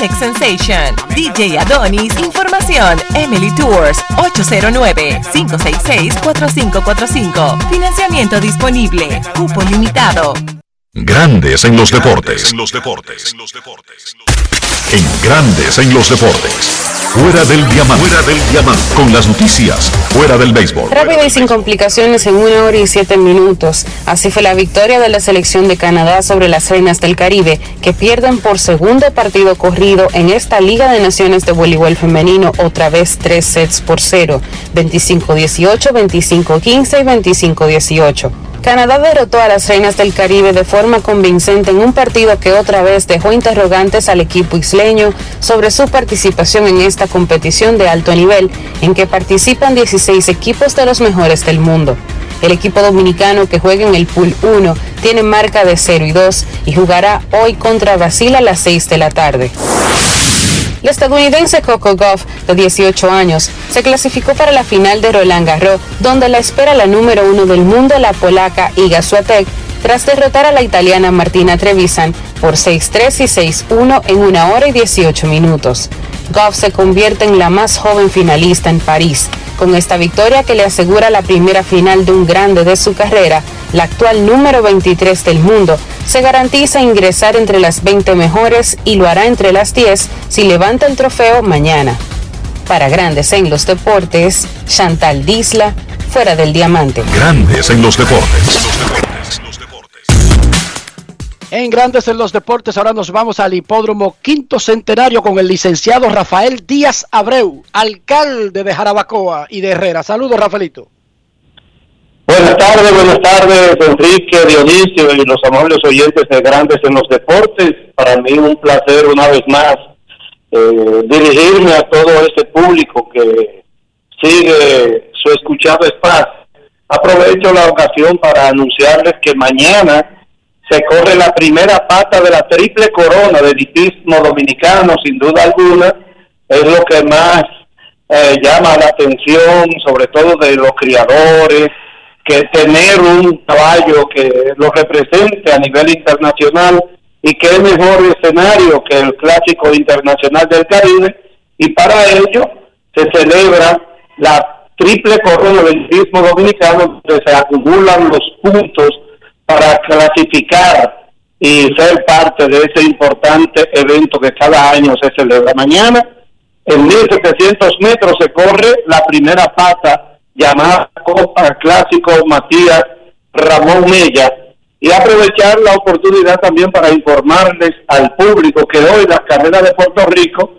Alex Sensation, DJ Adonis, Información, Emily Tours, 809-566-4545. Financiamiento disponible, cupo limitado. Grandes en los deportes. En Grandes en los deportes. Fuera del diamante. Fuera del diamante. Con las noticias. Fuera del béisbol. Rápida y sin complicaciones en una hora y siete minutos. Así fue la victoria de la selección de Canadá sobre las Reinas del Caribe, que pierden por segundo partido corrido en esta Liga de Naciones de Voleibol Femenino, otra vez tres sets por cero, 25-18, 25-15 y 25-18. Canadá derrotó a las Reinas del Caribe de forma convincente en un partido que otra vez dejó interrogantes al equipo isleño sobre su participación en esta competición de alto nivel, en que participan 16 equipos de los mejores del mundo. El equipo dominicano que juega en el Pool 1 tiene marca de 0 y 2 y jugará hoy contra Brasil a las 6 de la tarde. La estadounidense Coco Goff, de 18 años, se clasificó para la final de Roland Garros, donde la espera la número uno del mundo, la polaca Iga Swiatek, tras derrotar a la italiana Martina Trevisan por 6-3 y 6-1 en una hora y 18 minutos. Goff se convierte en la más joven finalista en París. Con esta victoria que le asegura la primera final de un grande de su carrera, la actual número 23 del mundo, se garantiza ingresar entre las 20 mejores y lo hará entre las 10 si levanta el trofeo mañana. Para Grandes en los Deportes, Chantal Disla, fuera del diamante. Grandes en los deportes. En Grandes en los Deportes, ahora nos vamos al hipódromo Quinto Centenario con el licenciado Rafael Díaz Abreu, alcalde de Jarabacoa y de Herrera. Saludos, Rafaelito. Buenas tardes, buenas tardes, Enrique, Dionisio y los amables oyentes de Grandes en los Deportes. Para mí un placer una vez más eh, dirigirme a todo este público que sigue su escuchado espacio. Aprovecho la ocasión para anunciarles que mañana se corre la primera pata de la triple corona del hipismo dominicano, sin duda alguna, es lo que más eh, llama la atención, sobre todo de los criadores, que tener un caballo que lo represente a nivel internacional y es mejor escenario que el clásico internacional del Caribe, y para ello se celebra la triple corona del hipismo dominicano, donde se acumulan los puntos para clasificar y ser parte de ese importante evento que cada año se celebra. Mañana, en 1700 metros, se corre la primera pata llamada Copa Clásico Matías Ramón Mella y aprovechar la oportunidad también para informarles al público que hoy las carreras de Puerto Rico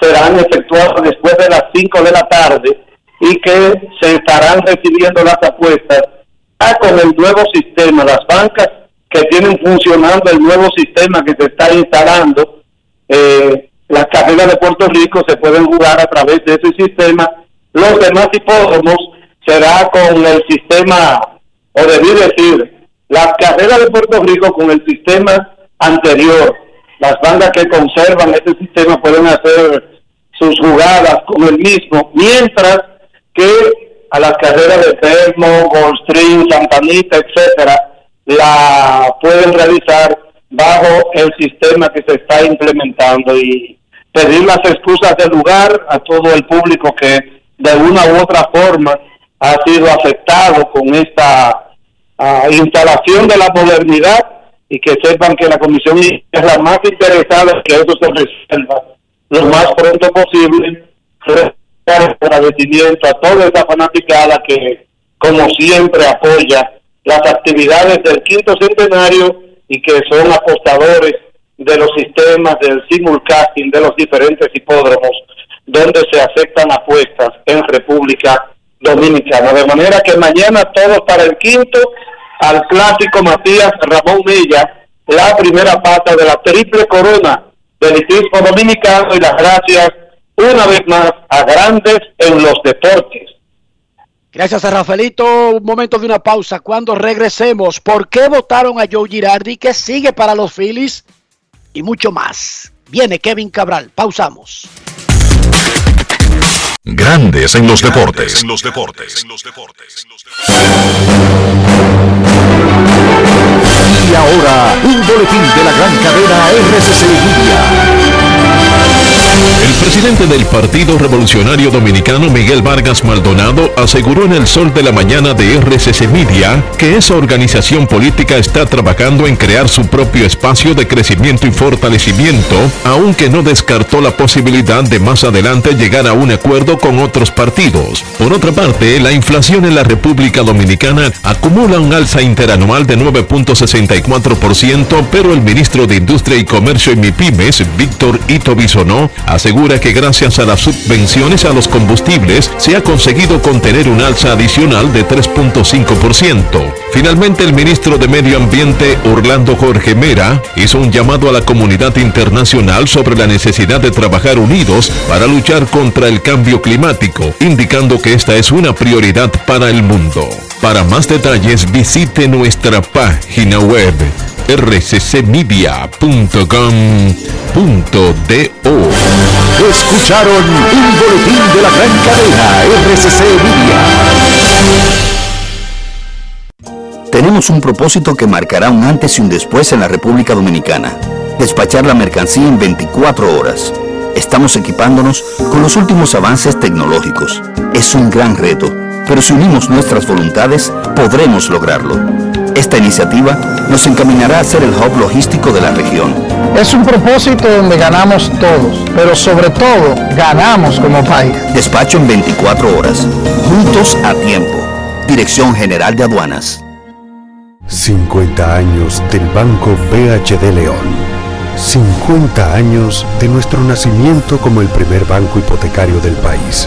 serán efectuadas después de las 5 de la tarde y que se estarán recibiendo las apuestas con el nuevo sistema, las bancas que tienen funcionando el nuevo sistema que se está instalando, eh, las carreras de Puerto Rico se pueden jugar a través de ese sistema. Los demás hipódromos será con el sistema, o debí decir, las carreras de Puerto Rico con el sistema anterior. Las bandas que conservan ese sistema pueden hacer sus jugadas con el mismo, mientras que a las carreras de Termo, Goldstream, Santanita, etcétera, la pueden realizar bajo el sistema que se está implementando. Y pedir las excusas del lugar a todo el público que de una u otra forma ha sido afectado con esta ah, instalación de la modernidad y que sepan que la comisión es la más interesada en que eso se resuelva lo más pronto posible agradecimiento a toda esa fanaticada que, como siempre, apoya las actividades del quinto centenario y que son apostadores de los sistemas del simulcasting de los diferentes hipódromos donde se aceptan apuestas en República Dominicana. De manera que mañana todos para el quinto, al clásico Matías Ramón Mella, la primera pata de la triple corona del hipismo dominicano y las gracias una vez más a grandes en los deportes. Gracias a Rafaelito. Un momento de una pausa. Cuando regresemos, ¿por qué votaron a Joe Girardi? ¿Qué sigue para los Phillies? Y mucho más. Viene Kevin Cabral. Pausamos. Grandes en los deportes. En los deportes. En los deportes. Y ahora, un boletín de la gran cadena RCC Media. Presidente del Partido Revolucionario Dominicano, Miguel Vargas Maldonado, aseguró en el sol de la mañana de RCC Media que esa organización política está trabajando en crear su propio espacio de crecimiento y fortalecimiento, aunque no descartó la posibilidad de más adelante llegar a un acuerdo con otros partidos. Por otra parte, la inflación en la República Dominicana acumula un alza interanual de 9.64%, pero el ministro de Industria y Comercio y MIPIMES, Víctor Ito Bisonó, asegura que gracias a las subvenciones a los combustibles se ha conseguido contener un alza adicional de 3.5%. Finalmente, el ministro de Medio Ambiente, Orlando Jorge Mera, hizo un llamado a la comunidad internacional sobre la necesidad de trabajar unidos para luchar contra el cambio climático, indicando que esta es una prioridad para el mundo. Para más detalles visite nuestra página web rccmedia.com.do. Escucharon un boletín de la gran cadena RCC Media. Tenemos un propósito que marcará un antes y un después en la República Dominicana. Despachar la mercancía en 24 horas. Estamos equipándonos con los últimos avances tecnológicos. Es un gran reto, pero si unimos nuestras voluntades, podremos lograrlo. Esta iniciativa nos encaminará a ser el hub logístico de la región. Es un propósito donde ganamos todos, pero sobre todo ganamos como país. Despacho en 24 horas, juntos a tiempo. Dirección General de Aduanas. 50 años del Banco BHD León. 50 años de nuestro nacimiento como el primer banco hipotecario del país,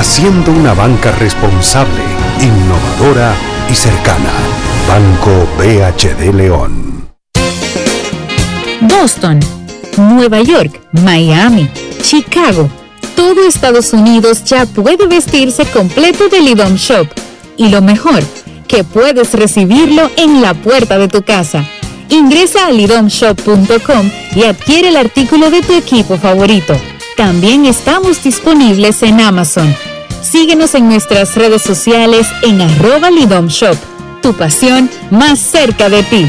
haciendo una banca responsable, innovadora y cercana. Banco BHD León. Boston, Nueva York, Miami, Chicago. Todo Estados Unidos ya puede vestirse completo del IDOM Shop. Y lo mejor, que puedes recibirlo en la puerta de tu casa. Ingresa a lidomshop.com y adquiere el artículo de tu equipo favorito. También estamos disponibles en Amazon. Síguenos en nuestras redes sociales en arroba lidomshop. Tu pasión más cerca de ti.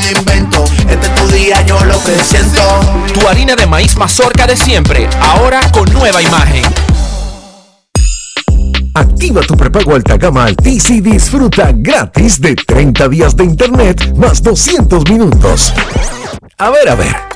invento. Este es tu día, yo lo presiento. Tu harina de maíz mazorca de siempre, ahora con nueva imagen. Activa tu prepago alta gama Altis y disfruta gratis de 30 días de internet más 200 minutos. A ver, a ver.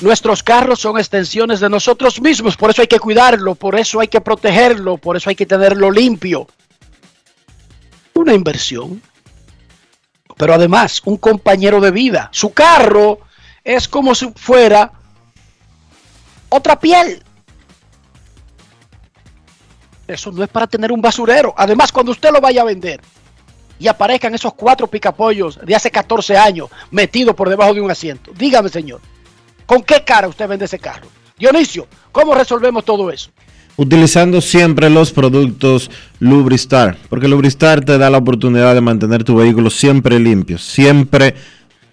Nuestros carros son extensiones de nosotros mismos, por eso hay que cuidarlo, por eso hay que protegerlo, por eso hay que tenerlo limpio. Una inversión, pero además un compañero de vida. Su carro es como si fuera otra piel. Eso no es para tener un basurero. Además, cuando usted lo vaya a vender y aparezcan esos cuatro picapollos de hace 14 años metidos por debajo de un asiento, dígame, señor. ¿Con qué cara usted vende ese carro? Dionisio, ¿cómo resolvemos todo eso? Utilizando siempre los productos Lubristar, porque Lubristar te da la oportunidad de mantener tu vehículo siempre limpio, siempre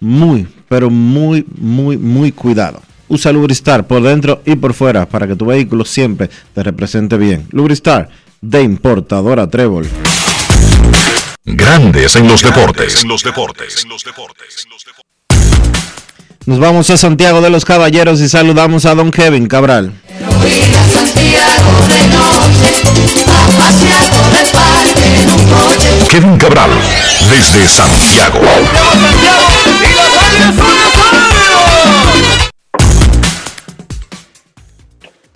muy, pero muy, muy, muy cuidado. Usa Lubristar por dentro y por fuera para que tu vehículo siempre te represente bien. Lubristar de importadora Trébol. Grandes en los deportes. En los deportes. Nos vamos a Santiago de los Caballeros y saludamos a don Kevin Cabral. Kevin Cabral, desde Santiago.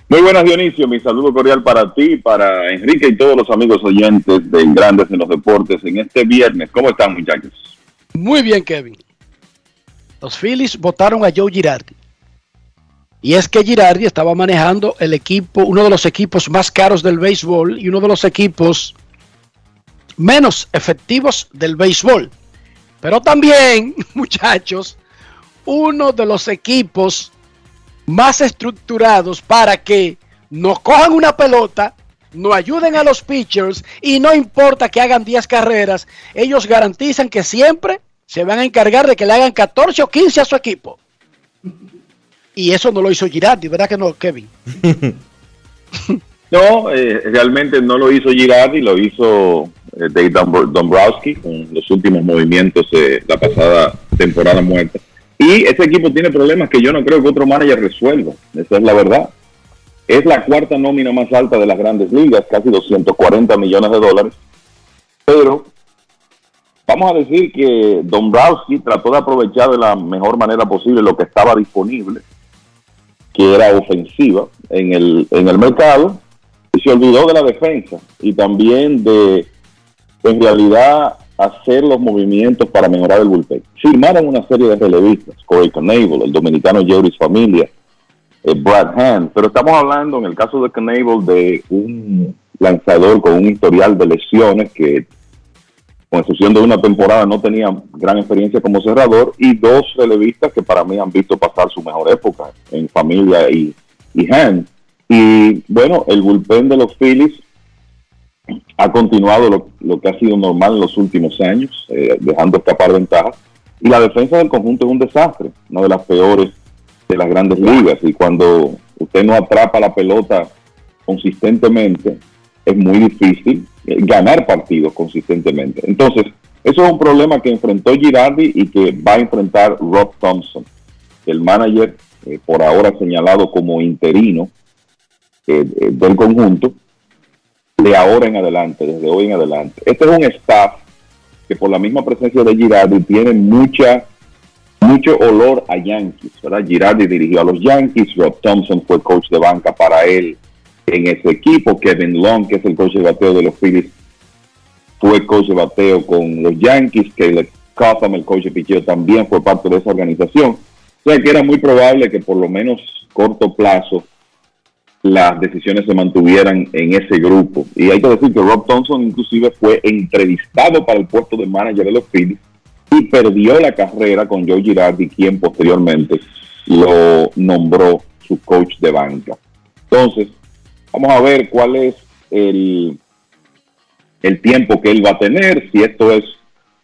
Muy buenas Dionisio, mi saludo cordial para ti, para Enrique y todos los amigos oyentes de Grandes en los Deportes en este viernes. ¿Cómo están muchachos? Muy bien Kevin. Los Phillies votaron a Joe Girardi. Y es que Girardi estaba manejando el equipo, uno de los equipos más caros del béisbol y uno de los equipos menos efectivos del béisbol. Pero también, muchachos, uno de los equipos más estructurados para que nos cojan una pelota, no ayuden a los pitchers y no importa que hagan 10 carreras, ellos garantizan que siempre se van a encargar de que le hagan 14 o 15 a su equipo. Y eso no lo hizo Girardi, ¿verdad que no, Kevin? no, eh, realmente no lo hizo Girardi, lo hizo eh, Dave Dombrowski con los últimos movimientos de la pasada temporada muerta. Y ese equipo tiene problemas que yo no creo que otro manager resuelva, esa es la verdad. Es la cuarta nómina más alta de las grandes ligas, casi 240 millones de dólares. Pero vamos a decir que Dombrowski trató de aprovechar de la mejor manera posible lo que estaba disponible que era ofensiva en el, en el mercado y se olvidó de la defensa y también de, en realidad, hacer los movimientos para mejorar el bullpen. Firmaron una serie de relevistas, Corey Knable, el dominicano Jerry's Familia, eh, Brad Hand, pero estamos hablando en el caso de Knable de un lanzador con un historial de lesiones que con excepción de una temporada, no tenía gran experiencia como cerrador, y dos relevistas que para mí han visto pasar su mejor época en familia y, y hand. Y bueno, el bullpen de los Phillies ha continuado lo, que ha sido normal en los últimos años, eh, dejando escapar ventajas. Y la defensa del conjunto es un desastre, una de las peores de las grandes ligas. Y cuando usted no atrapa la pelota consistentemente, es muy difícil eh, ganar partidos consistentemente. Entonces, eso es un problema que enfrentó Girardi y que va a enfrentar Rob Thompson, el manager eh, por ahora señalado como interino eh, del conjunto, de ahora en adelante, desde hoy en adelante. Este es un staff que por la misma presencia de Girardi tiene mucha mucho olor a Yankees, ¿verdad? Girardi dirigió a los Yankees, Rob Thompson fue coach de banca para él en ese equipo. Kevin Long, que es el coach de bateo de los Phillies, fue coach de bateo con los Yankees. Caleb Cotham, el coach de picheo, también fue parte de esa organización. O sea que era muy probable que por lo menos corto plazo las decisiones se mantuvieran en ese grupo. Y hay que decir que Rob Thompson inclusive fue entrevistado para el puesto de manager de los Phillies y perdió la carrera con Joe Girardi, quien posteriormente lo nombró su coach de banca. Entonces, Vamos a ver cuál es el, el tiempo que él va a tener, si esto es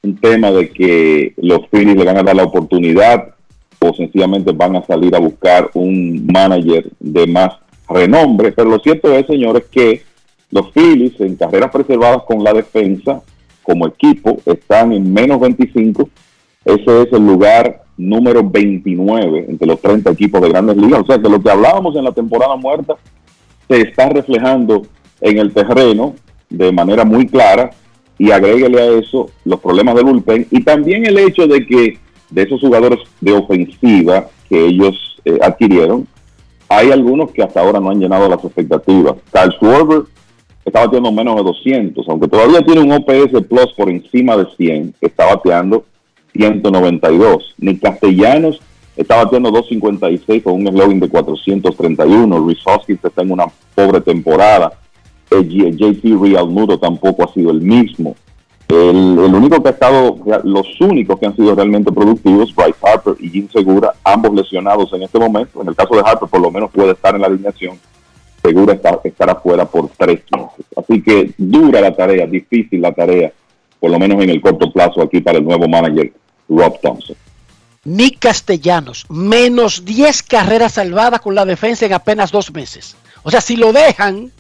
un tema de que los Phillies le van a dar la oportunidad o sencillamente van a salir a buscar un manager de más renombre. Pero lo cierto es, señores, que los Phillies en carreras preservadas con la defensa como equipo están en menos 25. Ese es el lugar número 29 entre los 30 equipos de grandes ligas. O sea que lo que hablábamos en la temporada muerta se está reflejando en el terreno de manera muy clara y agréguele a eso los problemas del bullpen y también el hecho de que de esos jugadores de ofensiva que ellos eh, adquirieron, hay algunos que hasta ahora no han llenado las expectativas. Carl Schwarber está bateando menos de 200, aunque todavía tiene un OPS Plus por encima de 100, está bateando 192. Ni Castellanos está batiendo 2.56 con un eslogan de 431. Rhys Hoskins está en una pobre temporada. El JT Real Mudo tampoco ha sido el mismo. El, único que ha estado, los únicos que han sido realmente productivos, Bryce Harper y Jim Segura, ambos lesionados en este momento. En el caso de Harper, por lo menos puede estar en la alineación. Segura está, estará fuera por tres meses. Así que dura la tarea, difícil la tarea, por lo menos en el corto plazo aquí para el nuevo manager Rob Thompson. Nick Castellanos, menos 10 carreras salvadas con la defensa en apenas dos meses. O sea, si lo dejan,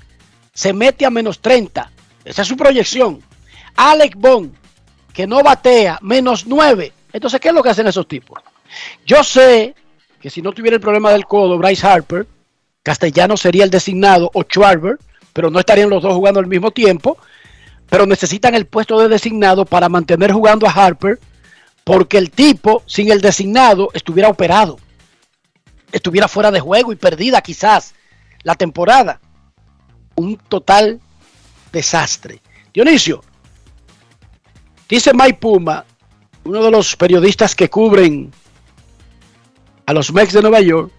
se mete a menos 30. Esa es su proyección. Alec Bond, que no batea, menos 9. Entonces, ¿qué es lo que hacen esos tipos? Yo sé que si no tuviera el problema del codo, Bryce Harper, Castellanos sería el designado o Schwarber, pero no estarían los dos jugando al mismo tiempo. Pero necesitan el puesto de designado para mantener jugando a Harper porque el tipo, sin el designado, estuviera operado, estuviera fuera de juego y perdida quizás la temporada. Un total desastre. Dionisio, dice Mike Puma, uno de los periodistas que cubren a los Mex de Nueva York,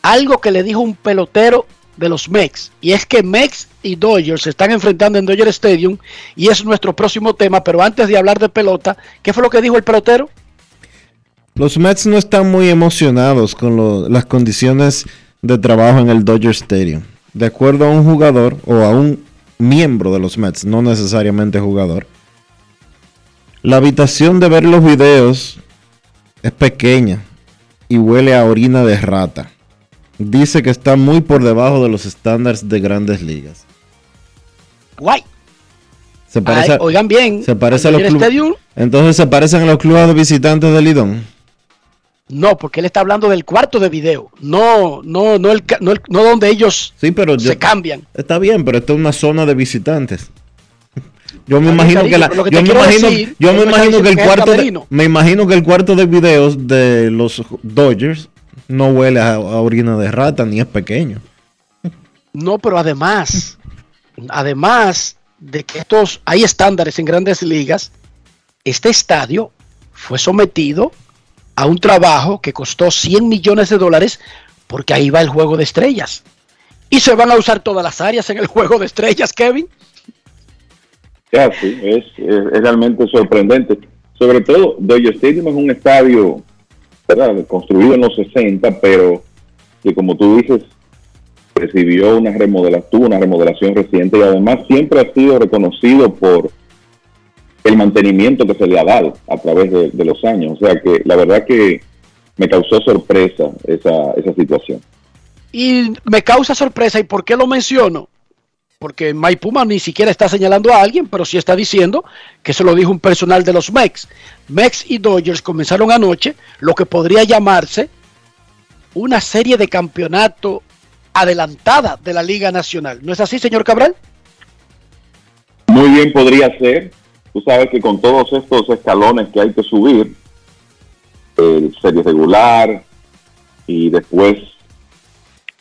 algo que le dijo un pelotero de los Mex. Y es que Mex y Dodgers se están enfrentando en Dodger Stadium y es nuestro próximo tema. Pero antes de hablar de pelota, ¿qué fue lo que dijo el pelotero? Los Mets no están muy emocionados con las condiciones de trabajo en el Dodger Stadium. De acuerdo a un jugador o a un miembro de los Mets, no necesariamente jugador, la habitación de ver los videos es pequeña y huele a orina de rata. Dice que está muy por debajo de los estándares de grandes ligas. Guay. Se parece, Ay, oigan bien. se parece a los clubes. Entonces se parecen a los clubes de visitantes de Lidón. no, porque él está hablando del cuarto de video. No, no, no, el, no, el- no donde ellos Sí, pero yo- se cambian. Está bien, pero esta es una zona de visitantes. Yo me imagino cariño, que la, yo me imagino, decir, yo me imagino que el cuarto de, me imagino que el cuarto de videos de los Dodgers no huele a, a orina de rata ni es pequeño. No, pero además, además de que estos hay estándares en grandes ligas, este estadio fue sometido a un trabajo que costó 100 millones de dólares porque ahí va el juego de estrellas. Y se van a usar todas las áreas en el juego de estrellas, Kevin. Ya, sí, es, es- es realmente sorprendente. Sobre todo, Dodger Stadium es un estadio construido en los 60, pero que como tú dices, recibió una remodelación, tuvo una remodelación reciente y además siempre ha sido reconocido por el mantenimiento que se le ha dado a través de, los años. O sea que la verdad que me causó sorpresa esa, esa situación. Y me causa sorpresa. ¿Y por qué lo menciono? Porque Mike Puma ni siquiera está señalando a alguien, pero sí está diciendo que se lo dijo un personal de los Mex. Mex y Dodgers comenzaron anoche lo que podría llamarse una serie de campeonato adelantada de la Liga Nacional. ¿No es así, señor Cabral? Muy bien podría ser. Tú sabes que con todos estos escalones que hay que subir, eh, serie regular y después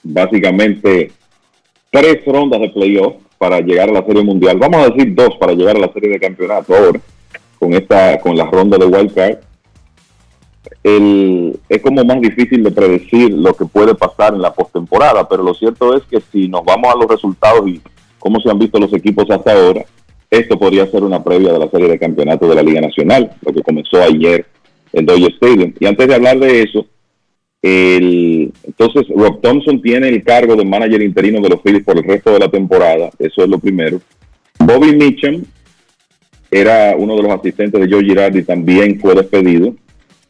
básicamente tres rondas de playoff para llegar a la serie mundial. Vamos a decir dos para llegar a la serie de campeonato ahora con esta con la ronda de wild card. El, es como más difícil de predecir lo que puede pasar en la postemporada, pero lo cierto es que si nos vamos a los resultados y cómo se han visto los equipos hasta ahora, esto podría ser una previa de la serie de campeonato de la Liga Nacional, lo que comenzó ayer en Dodger Stadium. Y antes de hablar de eso, el, entonces Rob Thompson tiene el cargo de manager interino de los Phillies por el resto de la temporada, eso es lo primero. Bobby Mitchum era uno de los asistentes de Joe Girardi, también fue despedido.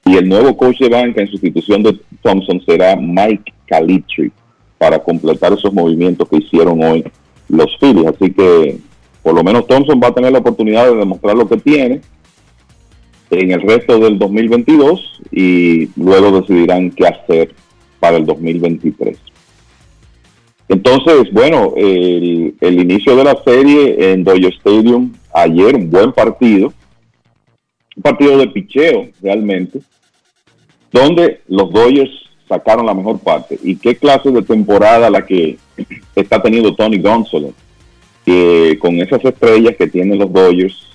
Y el nuevo coach de banca en sustitución de Thompson será Mike Calitri para completar esos movimientos que hicieron hoy los Phillies. Así que por lo menos Thompson va a tener la oportunidad de demostrar lo que tiene en el resto del 2022 y luego decidirán qué hacer para el 2023. Entonces, bueno, el, inicio de la serie en Dodger Stadium ayer, un buen partido, un partido de picheo realmente, donde los Dodgers sacaron la mejor parte. ¿Y qué clase de temporada la que está teniendo Tony Gonsolin? Que con esas estrellas que tienen los Dodgers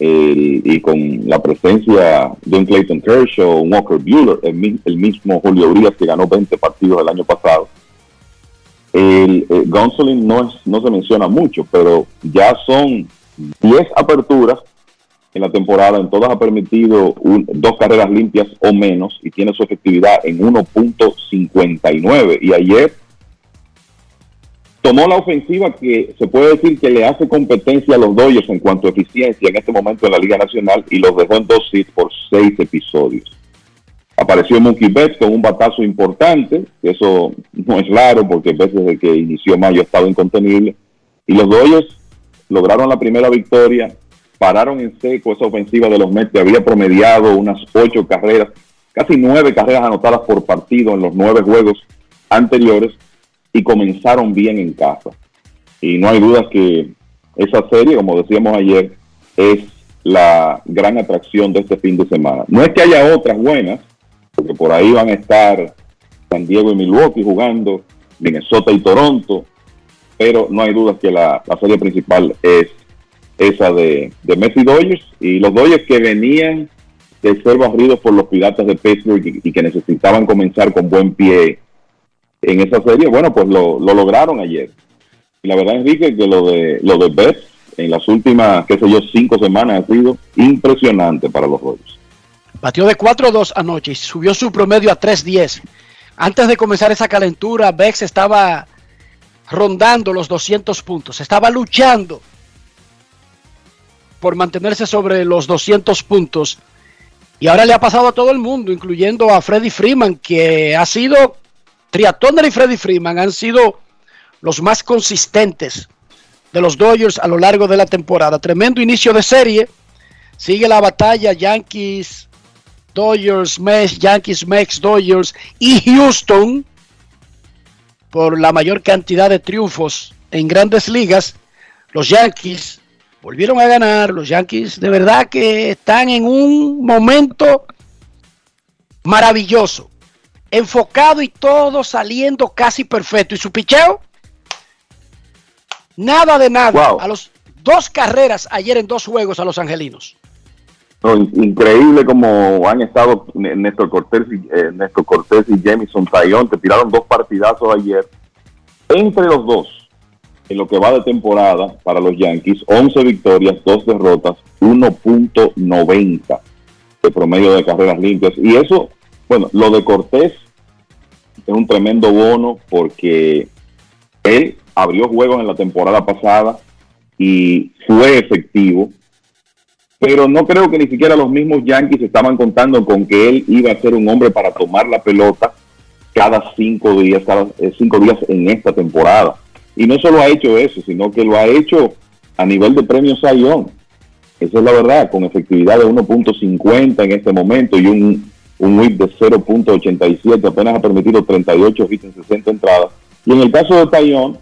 el- y con la presencia de un Clayton Kershaw, un Walker Bueller, el, el mismo Julio Urias que ganó 20 partidos el año pasado, el, el Gonsolin no, es- no se menciona mucho, pero ya son 10 aperturas en la temporada, en todas ha permitido un- dos carreras limpias o menos y tiene su efectividad en 1.59. Y ayer tomó la ofensiva que se puede decir que le hace competencia a los Dodgers en cuanto a eficiencia en este momento en la Liga Nacional y los dejó en dos hits por seis episodios. Apareció Mookie Betts con un batazo importante, que eso no es raro porque Betts desde que inició mayo ha estado incontenible. Y los Dodgers lograron la primera victoria, pararon en seco esa ofensiva de los Mets que había promediado unas ocho carreras, casi nueve carreras anotadas por partido en los nueve juegos anteriores y comenzaron bien en casa. Y no hay dudas que esa serie, como decíamos ayer, es la gran atracción de este fin de semana. No es que haya otras buenas, porque por ahí van a estar San Diego y Milwaukee jugando, Minnesota y Toronto, pero no hay dudas que la, la serie principal es esa de, de Messi Dodgers y los Dodgers que venían de ser barridos por los Piratas de Pittsburgh y que necesitaban comenzar con buen pie en esa serie, bueno, pues lo, lo lograron ayer. Y la verdad, Enrique, que lo de lo de Betts en las últimas, qué sé yo, cinco semanas ha sido impresionante para los Dodgers. Batió de 4-2 anoche y subió su promedio a 3-10. Antes de comenzar esa calentura, Bex estaba rondando los 200 puntos. Estaba luchando por mantenerse sobre los 200 puntos. Y ahora le ha pasado a todo el mundo, incluyendo a Freddy Freeman, que ha sido, Triatoner y Freddy Freeman han sido los más consistentes de los Dodgers a lo largo de la temporada. Tremendo inicio de serie. Sigue la batalla Yankees, Dodgers, Mets, Yankees, Mets, Dodgers y Houston por la mayor cantidad de triunfos en grandes ligas. Los Yankees volvieron a ganar. Los Yankees de verdad que están en un momento maravilloso. Enfocado y todo saliendo casi perfecto. Y su picheo, nada de nada. A los dos carreras ayer en dos juegos a los angelinos. increíble como han estado Néstor Cortés y, eh, Néstor Cortés y Jamison Tayón, que tiraron dos partidazos ayer. Entre los dos, en lo que va de temporada para los Yankees, 11 victorias, 2 derrotas, 1.90 de promedio de carreras limpias. Y eso, bueno, lo de Cortés es un tremendo bono porque él abrió juegos en la temporada pasada y fue efectivo, pero no creo que ni siquiera los mismos Yankees estaban contando con que él iba a ser un hombre para tomar la pelota cada cinco días, cada eh, cinco días en esta temporada. Y no solo ha hecho eso, sino que lo ha hecho a nivel de premio Sayón. Esa es la verdad, con efectividad de 1.50 en este momento y un, un WIP de 0.87, apenas ha permitido 38 hits en 60 entradas. Y en el caso de Tayón,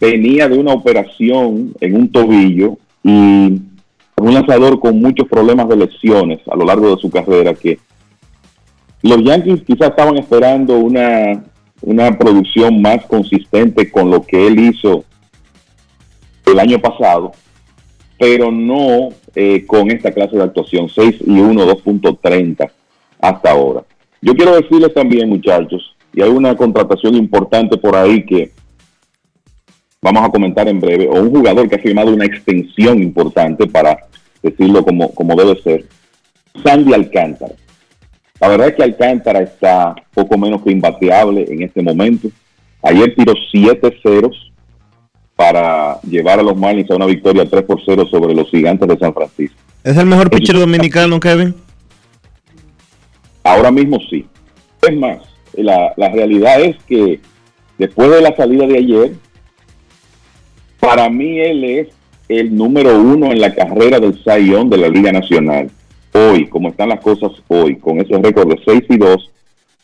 venía de una operación en un tobillo y un lanzador con muchos problemas de lesiones a lo largo de su carrera que los Yankees quizás estaban esperando una una producción más consistente con lo que él hizo el año pasado, pero no eh, con esta clase de actuación, 6 y 1, 2.30 hasta ahora. Yo quiero decirles también, muchachos, y hay una contratación importante por ahí que vamos a comentar en breve, o un jugador que ha firmado una extensión importante para decirlo como, como debe ser, Sandy Alcántara. La verdad es que Alcántara está poco menos que imbateable en este momento. Ayer tiró 7 ceros para llevar a los Marlins a una victoria 3 por 0 sobre los gigantes de San Francisco. ¿Es el mejor pitcher dominicano, Kevin? Ahora mismo sí. Es más, la, la realidad es que después de la salida de ayer, para mí él es el número uno en la carrera del Sayón de la Liga Nacional hoy, como están las cosas hoy, con esos récords de 6 y 2,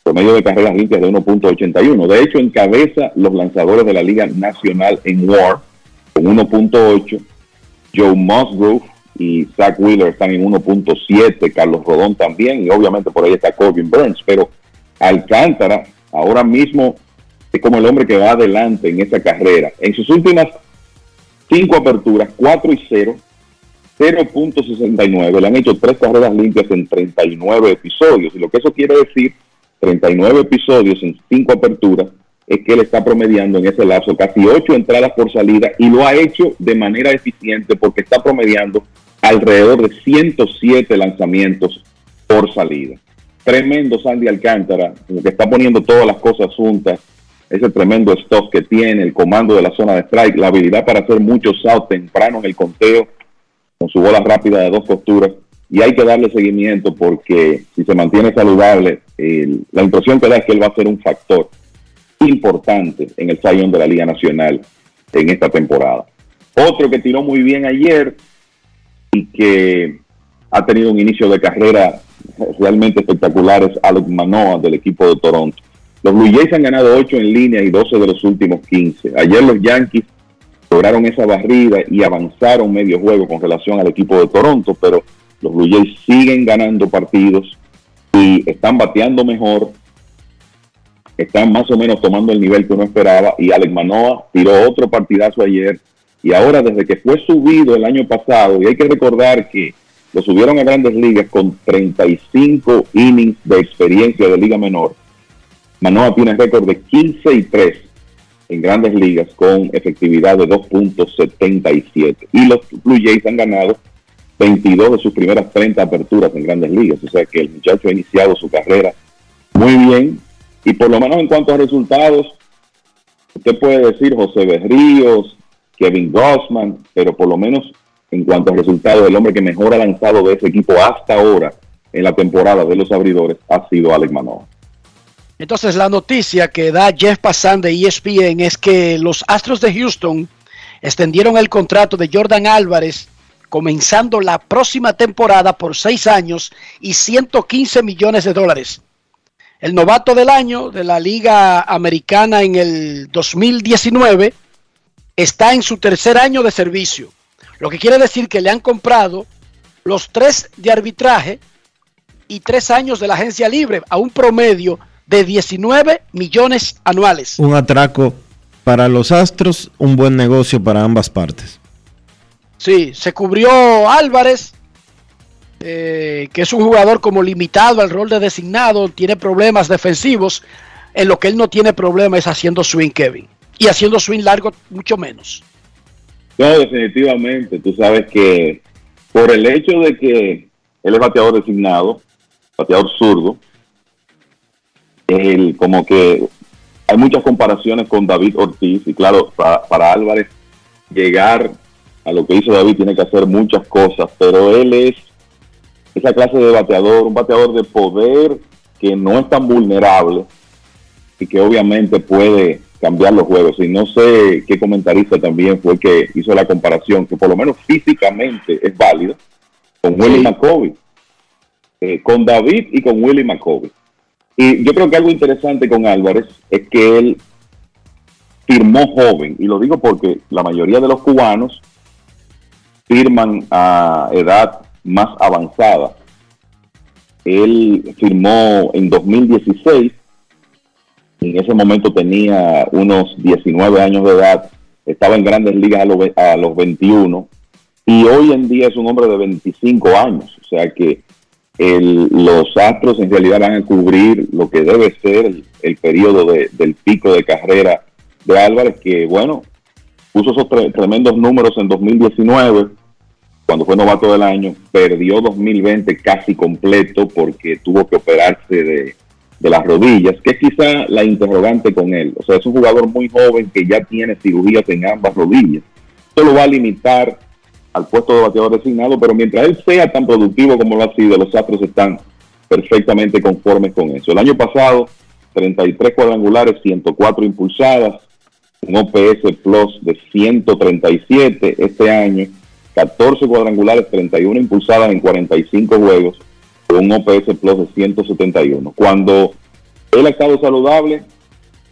promedio de carreras limpias de 1.81. De hecho, encabeza los lanzadores de la Liga Nacional en WAR con 1.8. Joe Musgrove y Zach Wheeler están en 1.7. Carlos Rodón también. Y obviamente por ahí está Corbin Burns. Pero Alcántara ahora mismo es como el hombre que va adelante en esa carrera. En sus últimas cinco aperturas, 4 y 0 0.69. Le han hecho tres carreras limpias en 39 episodios. Y lo que eso quiere decir, 39 episodios en cinco aperturas, es que él está promediando en ese lapso casi 8 entradas por salida y lo ha hecho de manera eficiente porque está promediando alrededor de 107 lanzamientos por salida. Tremendo Sandy Alcántara, que está poniendo todas las cosas juntas, ese tremendo stock que tiene, el comando de la zona de strike, la habilidad para hacer muchos outs temprano en el conteo con su bola rápida de dos posturas y hay que darle seguimiento porque si se mantiene saludable, la impresión que da es que él va a ser un factor importante en el sayón de la Liga Nacional en esta temporada. Otro que tiró muy bien ayer y que ha tenido un inicio de carrera realmente espectacular es Alex Manoa del equipo de Toronto. Los Blue Jays han ganado 8 en línea y 12 de los últimos 15. Ayer los Yankees lograron esa barrida y avanzaron medio juego con relación al equipo de Toronto, pero los Blue Jays siguen ganando partidos y están bateando mejor, están más o menos tomando el nivel que uno esperaba y Alex Manoa tiró otro partidazo ayer y ahora desde que fue subido el año pasado, y hay que recordar que lo subieron a grandes ligas con 35 innings de experiencia de liga menor, Manoa tiene récord de 15 y 3 en grandes ligas con efectividad de 2.77. Y los Blue Jays han ganado 22 de sus primeras 30 aperturas en grandes ligas. O sea que el muchacho ha iniciado su carrera muy bien. Y por lo menos en cuanto a resultados, usted puede decir José Berríos, Kevin Gossman, pero por lo menos en cuanto a resultados, el hombre que mejor ha lanzado de ese equipo hasta ahora en la temporada de los abridores ha sido Alex Manoa. Entonces la noticia que da Jeff Passan de ESPN es que los Astros de Houston extendieron el contrato de Jordan Álvarez comenzando la próxima temporada por seis años y 115 millones de dólares. El novato del año de la Liga Americana en el 2019 está en su tercer año de servicio, lo que quiere decir que le han comprado los tres de arbitraje y tres años de la agencia libre a un promedio de 19 millones anuales. Un atraco para los Astros, un buen negocio para ambas partes. Sí, se cubrió Álvarez, eh, que es un jugador como limitado al rol de designado, tiene problemas defensivos. En lo que él no tiene problemas es haciendo swing, Kevin. Y haciendo swing largo, mucho menos. No, definitivamente. Tú sabes que por el hecho de que él es bateador designado, bateador zurdo, él como que hay muchas comparaciones con David Ortiz y claro, para, Álvarez llegar a lo que hizo David tiene que hacer muchas cosas, pero él es esa clase de bateador, un bateador de poder que no es tan vulnerable y que obviamente puede cambiar los juegos. Y no sé qué comentarista también fue que hizo la comparación, que por lo menos físicamente es válido, con Willie McCovey, eh, con David y con Willie McCovey. Y yo creo que algo interesante con Álvarez es que él firmó joven, y lo digo porque la mayoría de los cubanos firman a edad más avanzada. Él firmó en 2016, en ese momento tenía unos 19 años de edad, estaba en grandes ligas a los, a los 21, y hoy en día es un hombre de 25 años, o sea que los Astros en realidad van a cubrir lo que debe ser el, periodo del pico de carrera de Álvarez, que bueno, puso esos tremendos números en 2019, cuando fue novato del año, perdió 2020 casi completo porque tuvo que operarse de, las rodillas, que es quizá la interrogante con él. O sea, es un jugador muy joven que ya tiene cirugías en ambas rodillas. Esto lo va a limitar al puesto de bateador designado, pero mientras él sea tan productivo como lo ha sido, los Astros están perfectamente conformes con eso. El año pasado, 33 cuadrangulares, 104 impulsadas, un OPS Plus de 137 este año, 14 cuadrangulares, 31 impulsadas en 45 juegos, con un OPS Plus de 171. Cuando él ha estado saludable,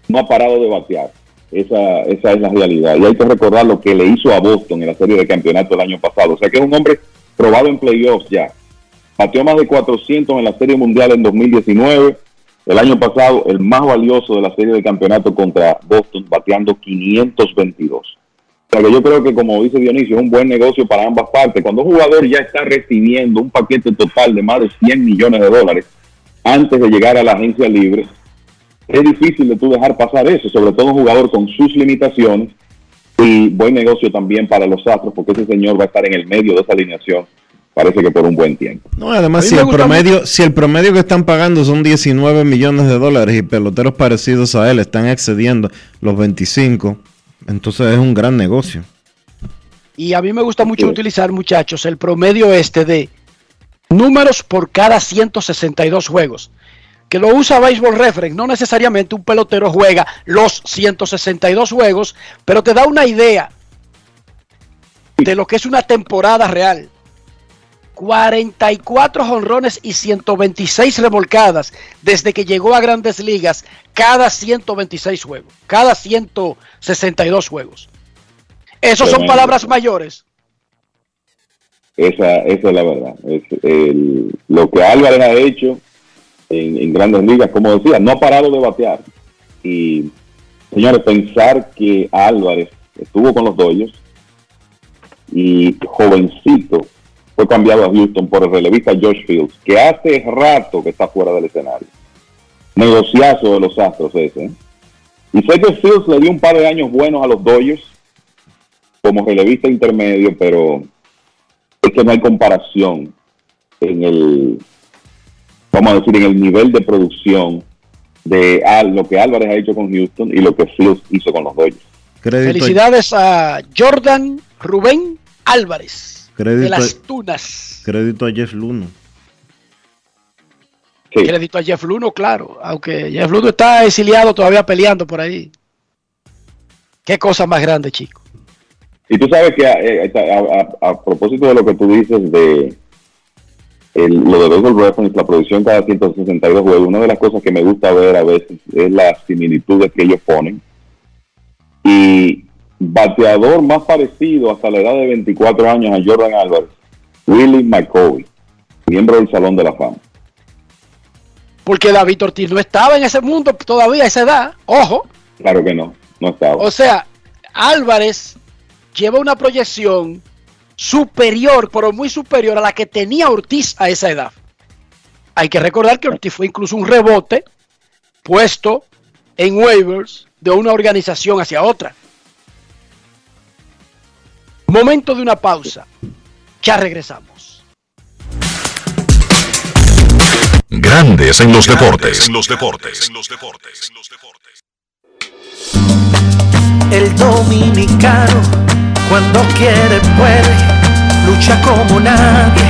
no ha parado de batear. Esa, esa es la realidad. Y hay que recordar lo que le hizo a Boston en la serie de campeonato el año pasado. O sea que es un hombre probado en playoffs ya. Pateó más de 400 en la serie mundial en 2019. El año pasado, el más valioso de la serie de campeonato contra Boston, bateando 522. O sea que yo creo que, como dice Dionisio, es un buen negocio para ambas partes. Cuando un jugador ya está recibiendo un paquete total de más de 100 millones de dólares antes de llegar a la agencia libre, es difícil de tú dejar pasar eso, sobre todo un jugador con sus limitaciones y buen negocio también para los Astros, porque ese señor va a estar en el medio de esa alineación, parece que por un buen tiempo. No, además, si el, promedio, si el promedio que están pagando son 19 millones de dólares y peloteros parecidos a él están excediendo los 25, entonces es un gran negocio. Y a mí me gusta mucho utilizar, muchachos, el promedio este de números por cada 162 juegos que lo usa Baseball Reference. No necesariamente un pelotero juega los 162 juegos, pero te da una idea de lo que es una temporada real. 44 jonrones y 126 revolcadas desde que llegó a grandes ligas cada 126 juegos, cada 162 juegos. Esas son palabras mayores. Esa, esa es la verdad. lo que Álvarez ha hecho en, grandes ligas, como decía, no ha parado de batear. Y, señores, pensar que Álvarez estuvo con los Dodgers y jovencito fue cambiado a Houston por el relevista Josh Fields, que hace rato que está fuera del escenario. Negociazo de los Astros ese. ¿eh? Y sé que Fields le dio un par de años buenos a los Dodgers como relevista intermedio, pero es que no hay comparación en el, vamos a decir, en el nivel de producción de lo que Álvarez ha hecho con Houston y lo que Flux hizo con los Dodgers. Felicidades a Jordan Rubén Álvarez crédito, de las Tunas. Crédito a Jeff Luno. Crédito a Jeff Luno, claro. Aunque Jeff Luno está exiliado todavía peleando por ahí. Qué cosa más grande, chico. Y tú sabes que eh, a, propósito de lo que tú dices de lo de Baseball Reference, la producción cada 162 juegos, una de las cosas que me gusta ver a veces es las similitudes que ellos ponen. Y bateador más parecido hasta la edad de 24 años a Jordan Álvarez, Willie McCoy, miembro del Salón de la Fama. Porque David Ortiz no estaba en ese mundo todavía a esa edad, ojo. Claro que no, no estaba. O sea, Álvarez lleva una proyección superior, pero muy superior a la que tenía Ortiz a esa edad. Hay que recordar que Ortiz fue incluso un rebote puesto en waivers de una organización hacia otra. Momento de una pausa. Ya regresamos. Grandes en los deportes. En los deportes. En los deportes. El dominicano cuando quiere puede, lucha como nadie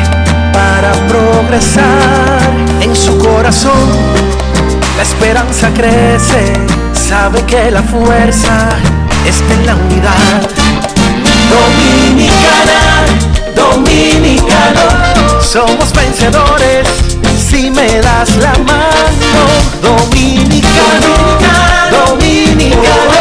para progresar. En su corazón la esperanza crece, sabe que la fuerza está en la unidad. Dominicana, dominicano, somos vencedores si me das la mano. Dominicano, dominicano,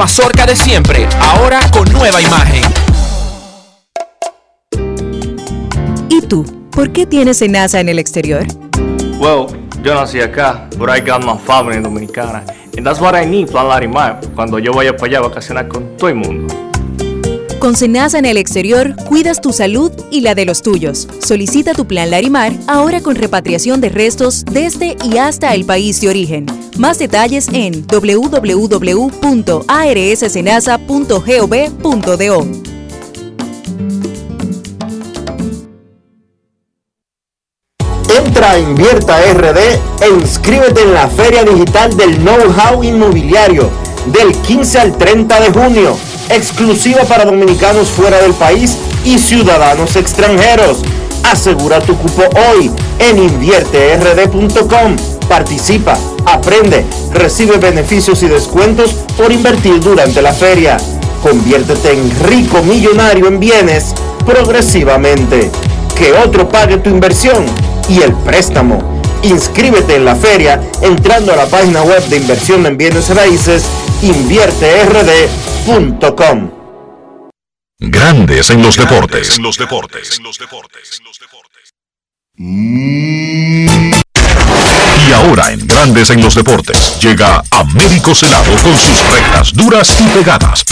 mazorca de siempre, ahora con nueva imagen. ¿Y tú? ¿Por qué tienes enaza en el exterior? Well, yo nací acá, but I got my family dominicana. And that's what I need, Plan Larimar, cuando yo vaya para allá a vacacionar con todo el mundo. Con Senasa en el exterior, cuidas tu salud y la de los tuyos. Solicita tu plan Larimar ahora con repatriación de restos desde y hasta el país de origen. Más detalles en www.arssenasa.gov.do. Entra a Invierta RD e inscríbete en la Feria Digital del Know-How Inmobiliario del 15 al 30 de junio, exclusiva para dominicanos fuera del país y ciudadanos extranjeros. Asegura tu cupo hoy en invierterd.com. Participa, aprende, recibe beneficios y descuentos por invertir durante la feria. Conviértete en rico millonario en bienes progresivamente. Que otro pague tu inversión y el préstamo. Inscríbete en la feria entrando a la página web de inversión en bienes raíces invierterd.com. Grandes en los deportes. En los deportes. Y ahora en Grandes en los deportes llega Américo Celado con sus rectas duras y pegadas.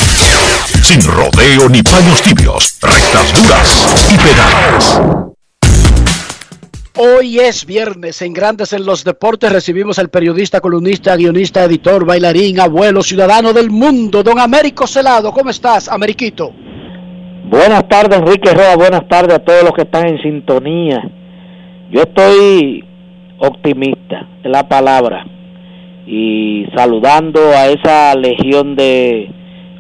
Sin rodeo ni paños tibios, rectas duras y pegadas. Hoy es viernes en Grandes en los Deportes. Recibimos al periodista, columnista, guionista, editor, bailarín, abuelo, ciudadano del mundo, don Américo Celado. ¿Cómo estás, Ameriquito? Buenas tardes, Enrique Roa. Buenas tardes a todos los que están en sintonía. Yo estoy optimista, es la palabra. Y saludando a esa legión de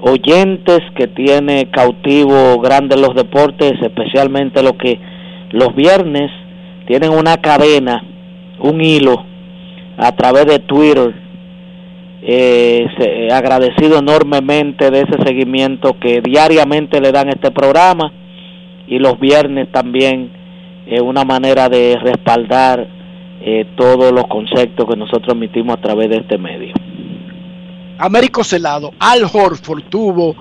oyentes que tiene cautivo grandes los deportes, especialmente lo que los viernes tienen una cadena, un hilo a través de Twitter. Eh, se- agradecido enormemente de ese seguimiento que diariamente le dan este programa y los viernes también es una manera de respaldar eh, todos los conceptos que nosotros emitimos a través de este medio. Américo Celado, Al Horford tuvo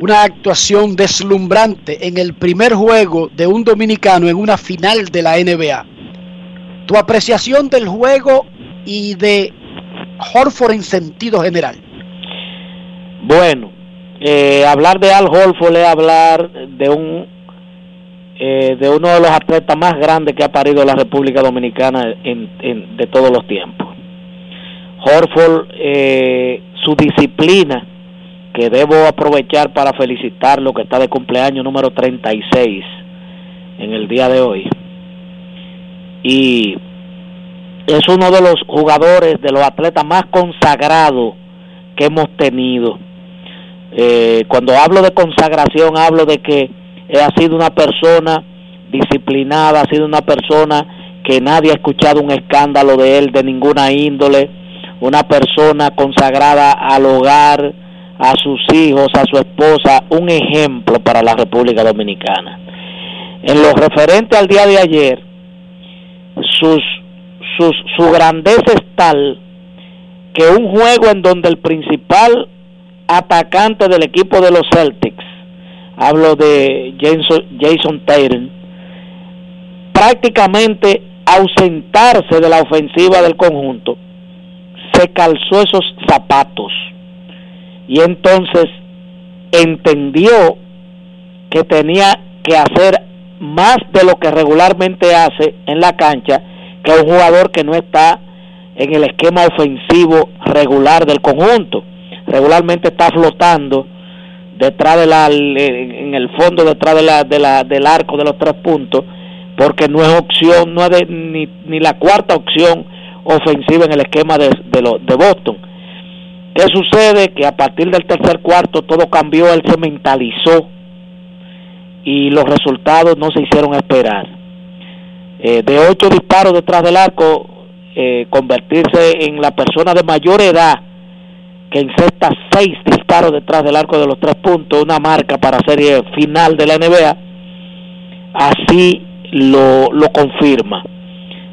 una actuación deslumbrante en el primer juego de un dominicano en una final de la NBA. Tu apreciación del juego y de Horford en sentido general. Bueno, eh, hablar de Al Horford es hablar de un eh, de uno de los atletas más grandes que ha parido la República Dominicana en, de todos los tiempos. Horford, eh, su disciplina, que debo aprovechar para felicitarlo, que está de cumpleaños número 36 en el día de hoy. Y es uno de los jugadores, de los atletas más consagrados que hemos tenido. Eh, cuando hablo de consagración, hablo de que ha sido una persona disciplinada, ha sido una persona que nadie ha escuchado un escándalo de él de ninguna índole, una persona consagrada al hogar, a sus hijos, a su esposa, un ejemplo para la República Dominicana. En lo referente al día de ayer, sus, sus, su grandeza es tal que un juego en donde el principal atacante del equipo de los Celtics, hablo de Jason, Jason Tatum, prácticamente ausentarse de la ofensiva del conjunto, se calzó esos zapatos y entonces entendió que tenía que hacer más de lo que regularmente hace en la cancha que un jugador que no está en el esquema ofensivo regular del conjunto. Regularmente está flotando detrás de la en el fondo detrás de la, de la del arco de los tres puntos porque no es opción no es de- ni, ni la cuarta opción ofensiva en el esquema de, de, de Boston ¿qué sucede? que a partir del tercer cuarto todo cambió él se mentalizó y los resultados no se hicieron esperar Eh, de ocho disparos detrás del arco eh, convertirse en la persona de mayor edad que encesta seis disparos detrás del arco de los tres puntos, una marca para serie final de la NBA, así lo, lo confirma.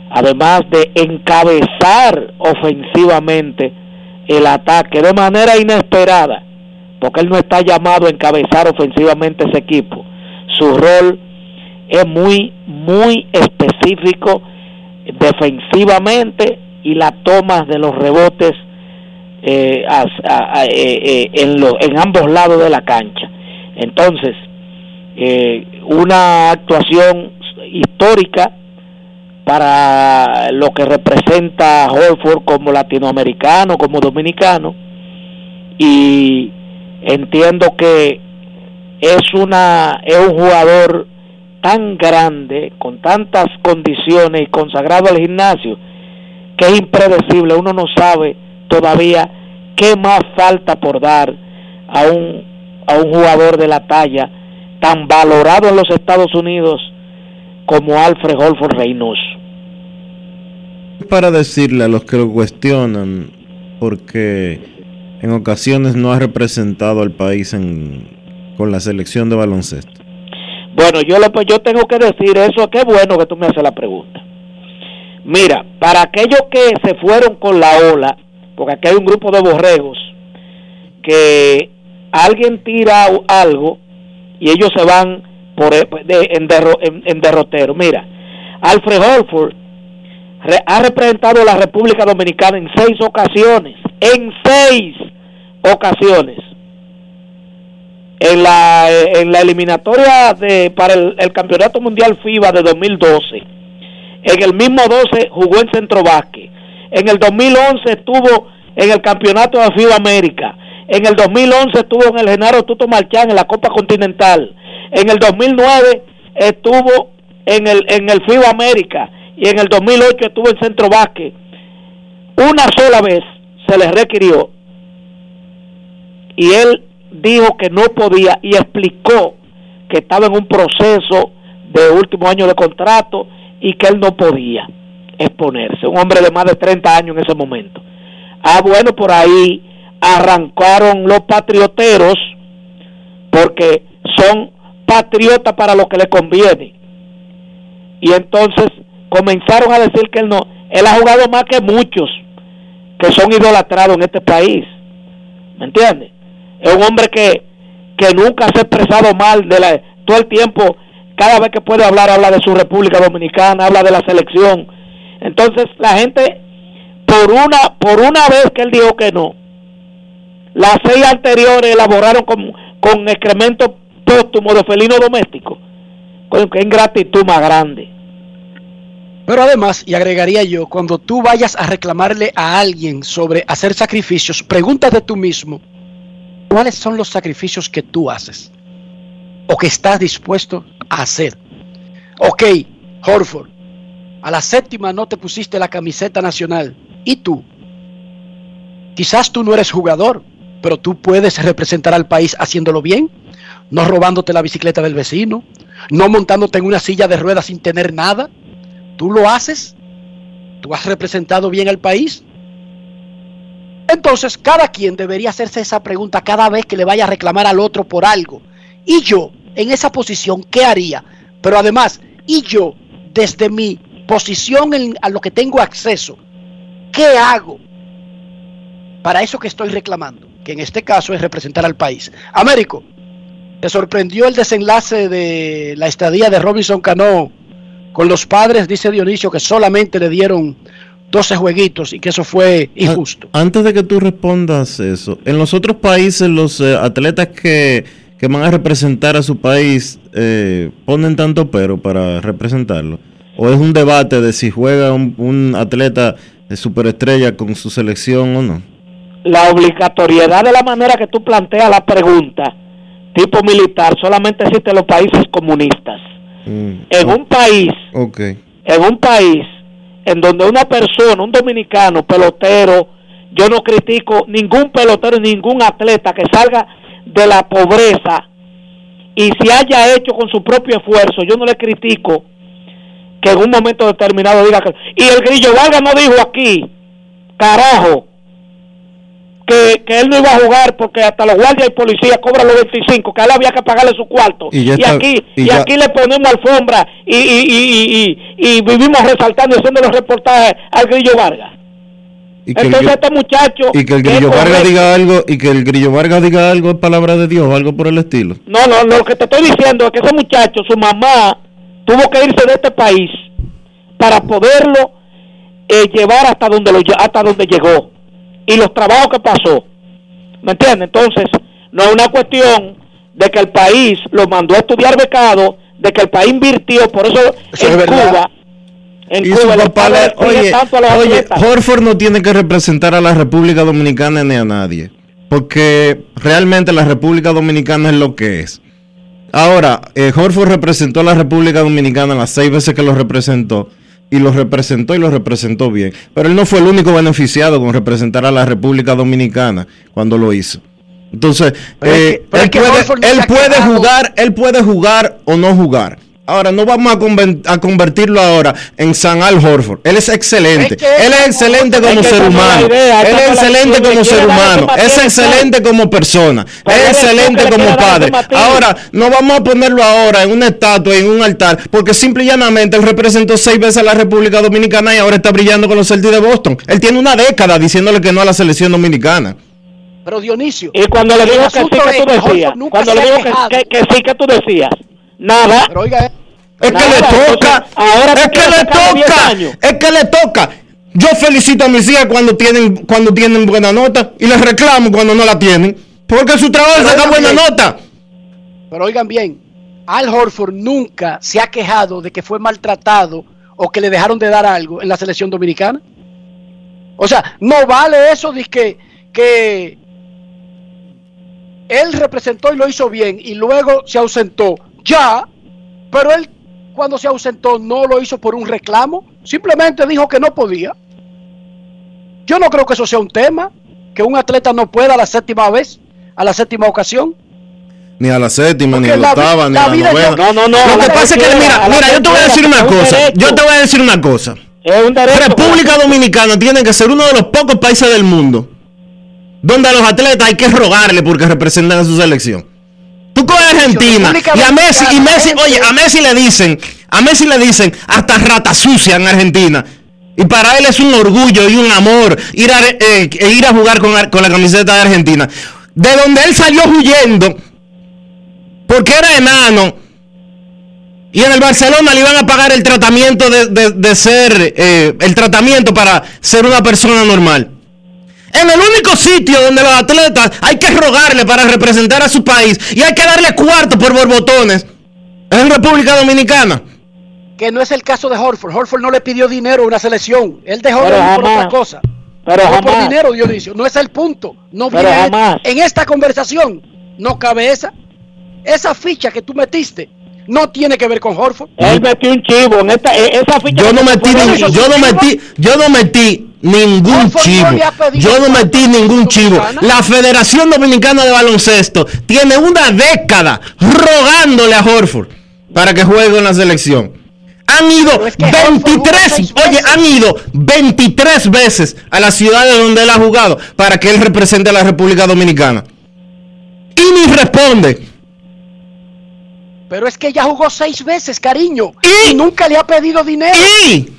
Además de encabezar ofensivamente el ataque de manera inesperada, porque él no está llamado a encabezar ofensivamente ese equipo. Su rol es muy, muy específico defensivamente y la toma de los rebotes eh, eh, eh, en, lo- en ambos lados de la cancha. Entonces, eh, una actuación histórica para lo que representa Holford como latinoamericano, como dominicano, y entiendo que es una es un jugador tan grande, con tantas condiciones y consagrado al gimnasio, que es impredecible, uno no sabe todavía qué más falta por dar a un, a un jugador de la talla tan valorado en los Estados Unidos como Alfred Holford Reynoso. Para decirle a los que lo cuestionan, porque en ocasiones no ha representado al país en, con la selección de baloncesto. Bueno, yo, le, pues yo tengo que decir eso, qué bueno que tú me haces la pregunta. Mira, para aquellos que se fueron con la ola, porque aquí hay un grupo de borregos, que alguien tira algo y ellos se van por de- en, derro- en- derrotero. Mira, Alfred Holford re- ha representado a la República Dominicana en seis ocasiones, en seis ocasiones en la, en la eliminatoria de, para el, el Campeonato Mundial FIBA de 2012. En el mismo 12 jugó en Centro Vázquez. En el 2011 estuvo en el Campeonato de FIBA América. En el 2011 estuvo en el Genaro Tuto Marchán en la Copa Continental. En el 2009 estuvo en el, en el FIBA América. Y en el 2008 estuvo en Centro Vázquez. Una sola vez se le requirió y él dijo que no podía y explicó que estaba en un proceso de último año de contrato y que él no podía exponerse. Un hombre de más de 30 años en ese momento. Ah, bueno, por ahí arrancaron los patrioteros porque son patriotas para lo que le conviene. Y entonces comenzaron a decir que él no, él ha jugado más que muchos que son idolatrados en este país. ¿Me entiendes? Es un hombre que, que nunca se ha expresado mal de la, todo el tiempo, cada vez que puede hablar, habla de su República Dominicana, habla de la selección. Entonces la gente, por una, por una vez que él dijo que no, las seis anteriores elaboraron con, con excremento póstumo de felino doméstico. Qué ingratitud más grande. Pero además, y agregaría yo, cuando tú vayas a reclamarle a alguien sobre hacer sacrificios, pregúntate tú mismo, ¿cuáles son los sacrificios que tú haces? ¿O que estás dispuesto a hacer? Ok, Horford, a la séptima no te pusiste la camiseta nacional. ¿Y tú? Quizás tú no eres jugador, pero tú puedes representar al país haciéndolo bien, no robándote la bicicleta del vecino, no montándote en una silla de ruedas sin tener nada. ¿Tú lo haces? ¿Tú has representado bien al país? Entonces, cada quien debería hacerse esa pregunta cada vez que le vaya a reclamar al otro por algo. Y yo, en esa posición, ¿qué haría? Pero además, y yo, desde mi posición en, a lo que tengo acceso, ¿qué hago para eso que estoy reclamando? Que en este caso es representar al país. Américo, ¿te sorprendió el desenlace de la estadía de Robinson Cano con los padres? Dice Dionisio que solamente le dieron 12 jueguitos y que eso fue injusto. Antes de que tú respondas eso, en los otros países los eh, atletas que, que, van a representar a su país eh, ponen tanto pero para representarlo. ¿O es un debate de si juega un, un atleta de superestrella con su selección o no? La obligatoriedad de la manera que tú planteas la pregunta, tipo militar, solamente existe en los países comunistas. Mm, En un país, en un país en donde una persona, un dominicano, pelotero, yo no critico ningún pelotero, ningún atleta que salga de la pobreza y se haya hecho con su propio esfuerzo, yo no le critico que en un momento determinado diga que... Y el grillo Vargas no dijo aquí, carajo, que, que él no iba a jugar porque hasta los guardias y policías cobran los 25, que a él había que pagarle su cuarto. Y Y, ya está- aquí y aquí le ponemos alfombra y, y, y, vivimos resaltando y haciendo los reportajes al grillo Vargas. Y que, el, Entonces gri- este muchacho... y que el Grillo Vargas diga algo y que el Grillo Vargas diga algo es palabra de Dios algo por el estilo. No, no, lo que te estoy diciendo es que ese muchacho, su mamá, tuvo que irse de este país para poderlo eh, llevar hasta donde lo hasta donde llegó y los trabajos que pasó. ¿Me entiendes? Entonces, no es una cuestión de que el país lo mandó a estudiar becado, de que el país invirtió, por eso, Eso en es. Cuba, en Y Cuba papá le- oye, tanto a los oye. Horford no tiene que representar a la República Dominicana ni a nadie, porque realmente la República Dominicana es lo que es. Ahora, eh, Horford representó a la República Dominicana las seis veces que lo representó, y lo representó y lo representó bien. Pero él no fue el único beneficiado con representar a la República Dominicana cuando lo hizo. Entonces, eh, él puede, él puede jugar, él puede jugar o no jugar. Ahora, no vamos a, conven- a convertirlo ahora en San Al Horford. Él es excelente. Es que él es excelente como ser humano. idea, él es excelente como ser humano. Es excelente como persona. Pero Es excelente le como padre. Ahora, no vamos a ponerlo ahora en una estatua, en un altar, porque simple y llanamente él representó seis veces a la República Dominicana y ahora está brillando con los Celtics de Boston. Él tiene una década diciéndole que no a la selección dominicana. Pero Dionisio. Y cuando le digo que sí que tú decías, cuando le digo que, que- que sí que tú decías, nada. Pero oiga, Es que Nada, le entonces, toca. ahora es que le sacarle 10 toca. Es que le toca. Yo felicito a mis hijas cuando tienen, cuando tienen buena nota y les reclamo cuando no la tienen. Porque su trabajo es sacar buena bien. nota. Pero oigan bien, Al Horford nunca se ha quejado de que fue maltratado o que le dejaron de dar algo en la selección dominicana. O sea, no vale eso de que, que él representó y lo hizo bien y luego se ausentó. Ya, pero él cuando se ausentó no lo hizo por un reclamo, simplemente dijo que no podía. Yo no creo que eso sea un tema, que un atleta no pueda la séptima vez a la séptima ocasión. Ni a la séptima, ni a la octava, ni a la vida novena. no- no, no, no, Lo a que pasa es que, mira, a mira, yo te voy a decir una cosa. Yo te voy a decir una cosa. Es un derecho. República Dominicana tiene que ser uno de los pocos países del mundo donde a los atletas hay que rogarle porque representan a su selección. Tú coges a Argentina y a Messi, y Messi, oye, a Messi le dicen, a Messi le dicen hasta rata sucia en Argentina. Y para él es un orgullo y un amor ir a, eh, eh, ir a jugar con, con la camiseta de Argentina. De donde él salió huyendo porque era enano y en el Barcelona le iban a pagar el tratamiento de, de- de ser, eh, el tratamiento para ser una persona normal. En el único sitio donde los atletas hay que rogarle para representar a su país y hay que darle cuarto por borbotones es en República Dominicana. Que no es el caso de Horford. Horford no le pidió dinero a una selección. Él dejó Pero de ir por otra cosa. Pero no por dinero, Dionisio. No es el punto. No Pero viene jamás. en esta conversación. No cabe esa. Esa ficha que tú metiste no tiene que ver con Horford. Él metió un chivo en esta, e- esa ficha. Yo no metí, yo no metí, yo no metí ningún chivo. Yo no metí ningún chivo. La Federación Dominicana de Baloncesto tiene una década rogándole a Horford para que juegue en la selección. Han ido Pero es que Horford jugó 23, seis oye, han ido 23 veces a las ciudades donde él ha jugado para que él represente a la República Dominicana. Y ni responde. Pero es que ya jugó seis veces, cariño. ¿Y? Y nunca le ha pedido dinero. ¿Y?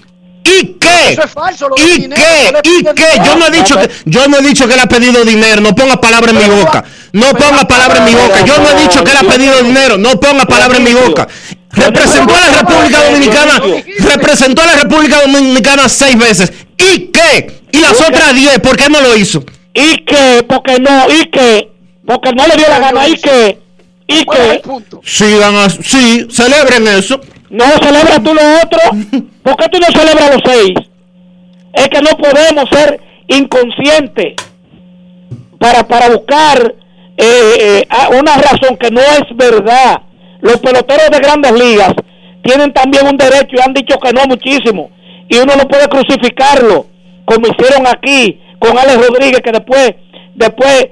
¿Y qué? Eso es falso. Lo del ¿Y dinero, qué? no ¿Y qué? dinero. Yo no he dicho que yo no he dicho que él ha pedido dinero. No ponga palabras en mi boca. No ponga palabras en mi boca. Yo no he dicho que él ha pedido dinero. No ponga palabras en mi boca. Representó a la República Dominicana. Representó a la República Dominicana seis veces. ¿Y qué? Y las otras diez, ¿por qué no lo hizo? ¿Y qué? Porque no, ¿y qué? Porque no le dio la gana, ¿y qué? ¿Y ¿Cuál es el qué? Sigan así, sí, celebren eso. No celebras tú lo otro. ¿Por qué tú no celebras los seis? Es que no podemos ser inconscientes para, para buscar eh, eh, una razón que no es verdad. Los peloteros de grandes ligas tienen también un derecho y han dicho que no muchísimo. Y uno no puede crucificarlo, como hicieron aquí con Alex Rodríguez, que después, después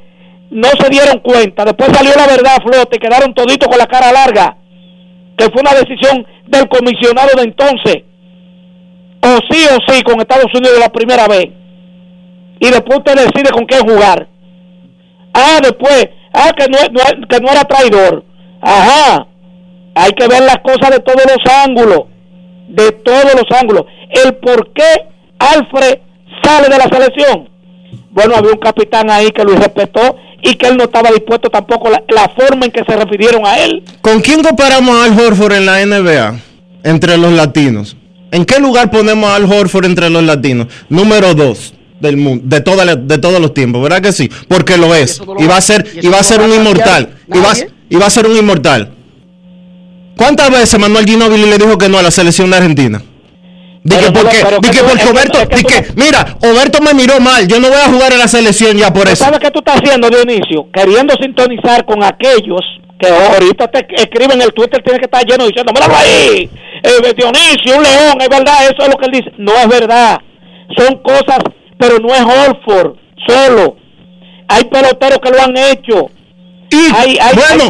no se dieron cuenta. Después salió la verdad a flote y quedaron toditos con la cara larga que fue una decisión del comisionado de entonces, o sí o sí con Estados Unidos la primera vez, y después usted decide con quién jugar. Ah, después, ah, que no, no- que no era traidor. Ajá, hay que ver las cosas de todos los ángulos, de todos los ángulos. El por qué Alfred sale de la selección. Bueno, había un capitán ahí que lo respetó y que él no estaba dispuesto tampoco la, la forma en que se refirieron a él. ¿Con quién comparamos a Al Horford en la NBA? Entre los latinos. ¿En qué lugar ponemos a Al Horford entre los latinos? Número dos del mundo, de, toda la- de todos los tiempos, ¿verdad que sí? Porque lo es. Y va a ser, y va a ser un inmortal. Y va, y va a ser un inmortal. ¿Cuántas veces Manuel Ginóbili le dijo que no a la selección de Argentina? Dije Pero no lo- porque, pero que dije tú- porque es que- Oberto, es que tú mira, Oberto me miró mal, yo no voy a jugar en la selección ya por ¿Tú eso. ¿Sabes qué tú estás haciendo, Dionisio? Queriendo sintonizar con aquellos que ahorita te escriben el Twitter, tiene que estar lleno diciendo, míralo ahí, eh, Dionisio, un león, es verdad, eso es lo que él dice. No es verdad, son cosas, pero no es Holford solo. Hay peloteros que lo han hecho. Y hay, hay, bueno,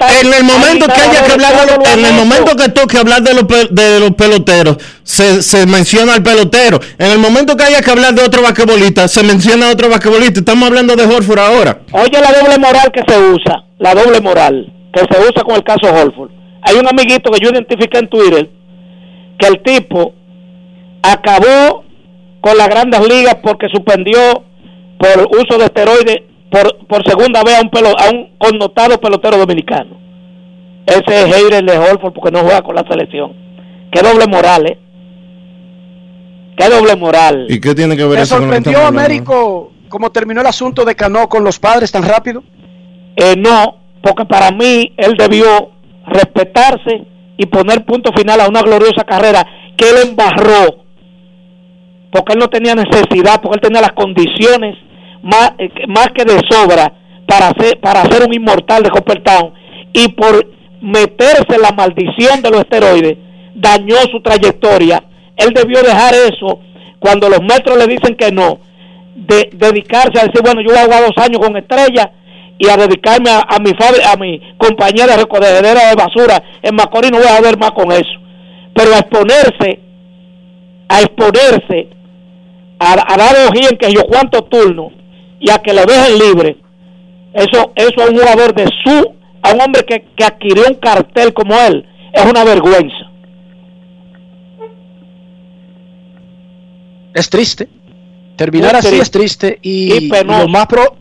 hay en el momento que haya que hablar de los- en el momento que toque hablar de los, de los peloteros, se, se menciona al pelotero. En el momento que haya que hablar de otro basquetbolista, se menciona a otro basquetbolista. Estamos hablando de Horford ahora. Oye la doble moral que se usa, la doble moral que se usa con el caso Holford. Hay un amiguito que yo identifiqué en Twitter que el tipo acabó con las grandes ligas porque suspendió por uso de esteroides por, por segunda vez a un, pelo, a un connotado pelotero dominicano. Ese es Heider de Holford porque no juega con la selección. Qué doble moral, ¿eh? Qué doble moral. ¿Y qué tiene que ver ¿Te eso con lo que sorprendió? Américo, cómo terminó el asunto de Cano con los padres tan rápido? Eh, no, porque para mí él debió respetarse y poner punto final a una gloriosa carrera que él embarró, porque él no tenía necesidad, porque él tenía las condiciones más, eh, más que de sobra para ser, para ser un inmortal de Coppertown y por meterse la maldición de los esteroides dañó su trayectoria. Él debió dejar eso cuando los metros le dicen que no, de dedicarse a decir, bueno, yo voy a jugar dos años con estrella y a dedicarme a, mi a mi compañía de recogedera de basura en Macorís no voy a ver más con eso. Pero a exponerse, a exponerse, a, dar ojín que yo cuánto turno y a que lo dejen libre, eso, eso a un jugador de su, a un hombre que, que adquirió un cartel como él, es una vergüenza. Es triste. Terminar así es triste y, lo más pro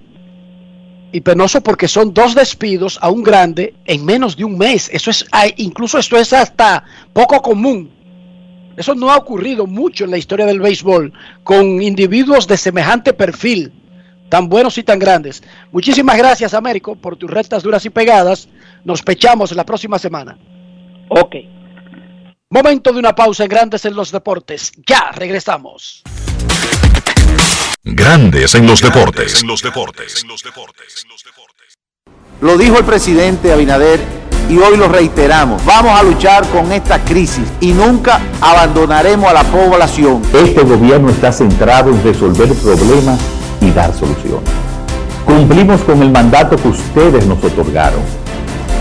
y penoso porque son dos despidos a un grande en menos de un mes. Eso es, incluso esto es hasta poco común. Eso no ha ocurrido mucho en la historia del béisbol con individuos de semejante perfil, tan buenos y tan grandes. Muchísimas gracias, Américo, por tus rectas duras y pegadas. Nos pechamos la próxima semana. Ok. Momento de una pausa en Grandes en los Deportes. Ya regresamos. Grandes en los deportes. Lo dijo el presidente Abinader y hoy lo reiteramos. Vamos a luchar con esta crisis y nunca abandonaremos a la población. Este gobierno está centrado en resolver problemas y dar soluciones. Cumplimos con el mandato que ustedes nos otorgaron.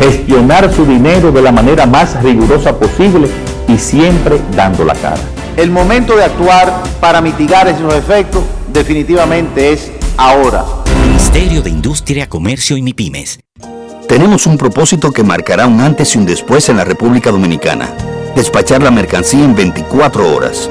Gestionar su dinero de la manera más rigurosa posible y siempre dando la cara. El momento de actuar para mitigar esos efectos definitivamente es ahora. Ministerio de Industria, Comercio y MIPIMES. Tenemos un propósito que marcará un antes y un después en la República Dominicana. Despachar la mercancía en 24 horas.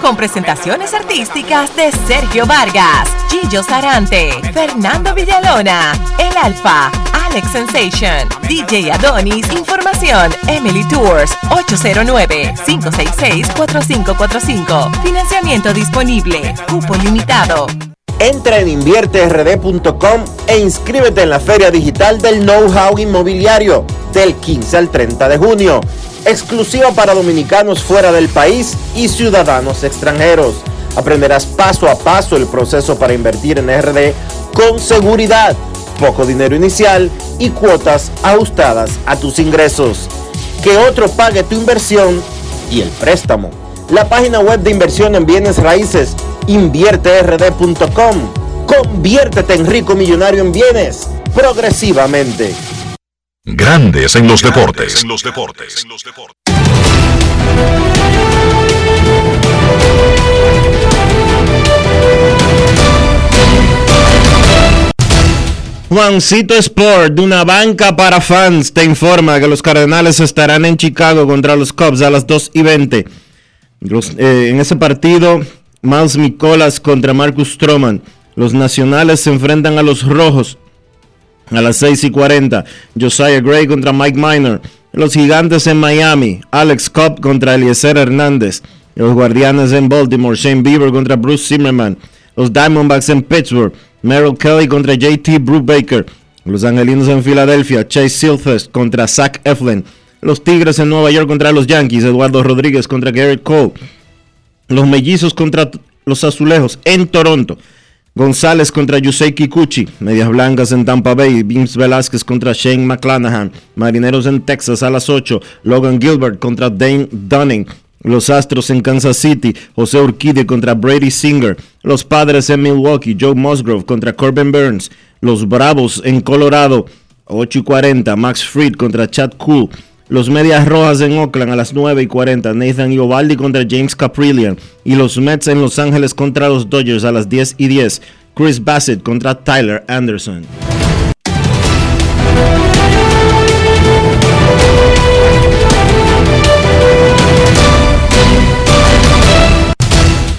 Con presentaciones artísticas de Sergio Vargas, Gillo Sarante, Fernando Villalona, El Alfa, Alex Sensation, DJ Adonis, Información, Emily Tours, 809-566-4545. Financiamiento disponible, cupo limitado. Entra en invierterd.com e inscríbete en la Feria Digital del Know-How Inmobiliario del 15 al 30 de junio exclusiva para dominicanos fuera del país y ciudadanos extranjeros. Aprenderás paso a paso el proceso para invertir en RD con seguridad, poco dinero inicial y cuotas ajustadas a tus ingresos. Que otro pague tu inversión y el préstamo. La página web de inversión en bienes raíces invierterd.com. Conviértete en rico millonario en bienes progresivamente. Grandes en los deportes. Juancito Sport, de una banca para fans, te informa que los Cardenales estarán en Chicago contra los Cubs a las 2 y 20. Eh, en ese partido, Miles Nicolas contra Marcus Stroman. Los Nacionales se enfrentan a los Rojos a las 6 y 40, Josiah Gray contra Mike Miner. Los Gigantes en Miami, Alex Cobb contra Eliezer Hernández. Los Guardianes en Baltimore, Shane Bieber contra Bruce Zimmerman. Los Diamondbacks en Pittsburgh, Merrill Kelly contra JT Brubaker. Los Angelinos en Filadelfia, Chase Silfest contra Zach Eflin. Los Tigres en Nueva York contra los Yankees, Eduardo Rodríguez contra Garrett Cole. Los Mellizos contra los Azulejos en Toronto. González contra Yusei Kikuchi, Medias Blancas en Tampa Bay, Vince Velázquez contra Shane McClanahan, Marineros en Texas a las 8, Logan Gilbert contra Dane Dunning, los Astros en Kansas City, José Urquide contra Brady Singer, los Padres en Milwaukee, Joe Musgrove contra Corbin Burns, los Bravos en Colorado, 8 y 40, Max Fried contra Chad Cool, los Medias Rojas en Oakland a las 9 y 40. Nathan Iovaldi contra James Caprillian. Y los Mets en Los Ángeles contra los Dodgers a las 10 y 10. Chris Bassett contra Tyler Anderson.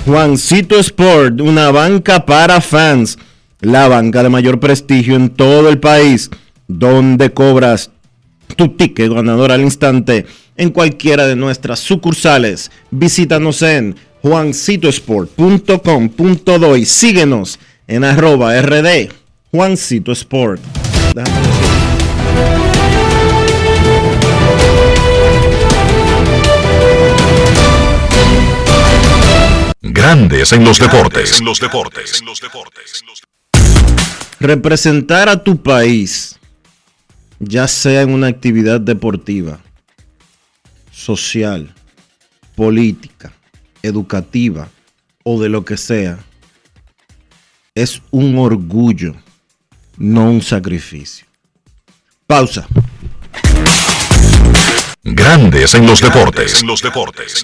Juancito Sport, una banca para fans, la banca de mayor prestigio en todo el país, donde cobras tu ticket ganador al instante en cualquiera de nuestras sucursales. Visítanos en juancitosport.com.do y síguenos en arroba rd Juancito Sport. Grandes en los deportes. En los deportes. Representar a tu país, ya sea en una actividad deportiva, social, política, educativa o de lo que sea, es un orgullo, no un sacrificio. Pausa. Grandes en los deportes. En los deportes.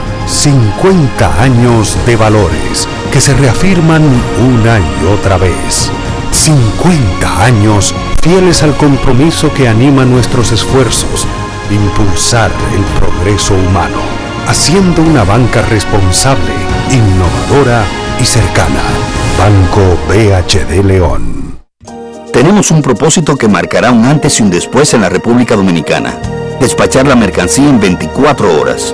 50 años de valores que se reafirman una y otra vez. 50 años fieles al compromiso que anima nuestros esfuerzos, impulsar el progreso humano, haciendo una banca responsable, innovadora y cercana. Banco BHD León. Tenemos un propósito que marcará un antes y un después en la República Dominicana. Despachar la mercancía en 24 horas.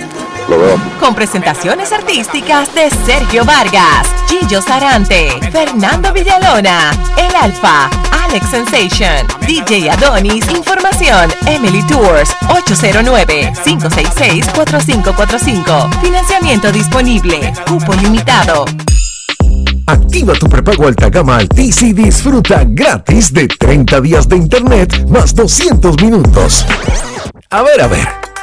Lo veo. Con presentaciones artísticas de Sergio Vargas, Gillo Sarante, Fernando Villalona, El Alfa, Alex Sensation, DJ Adonis, Información, Emily Tours, 809-566-4545. Financiamiento disponible, cupo limitado. Activa tu prepago alta gama Altis y disfruta gratis de 30 días de internet más 200 minutos. A ver, a ver,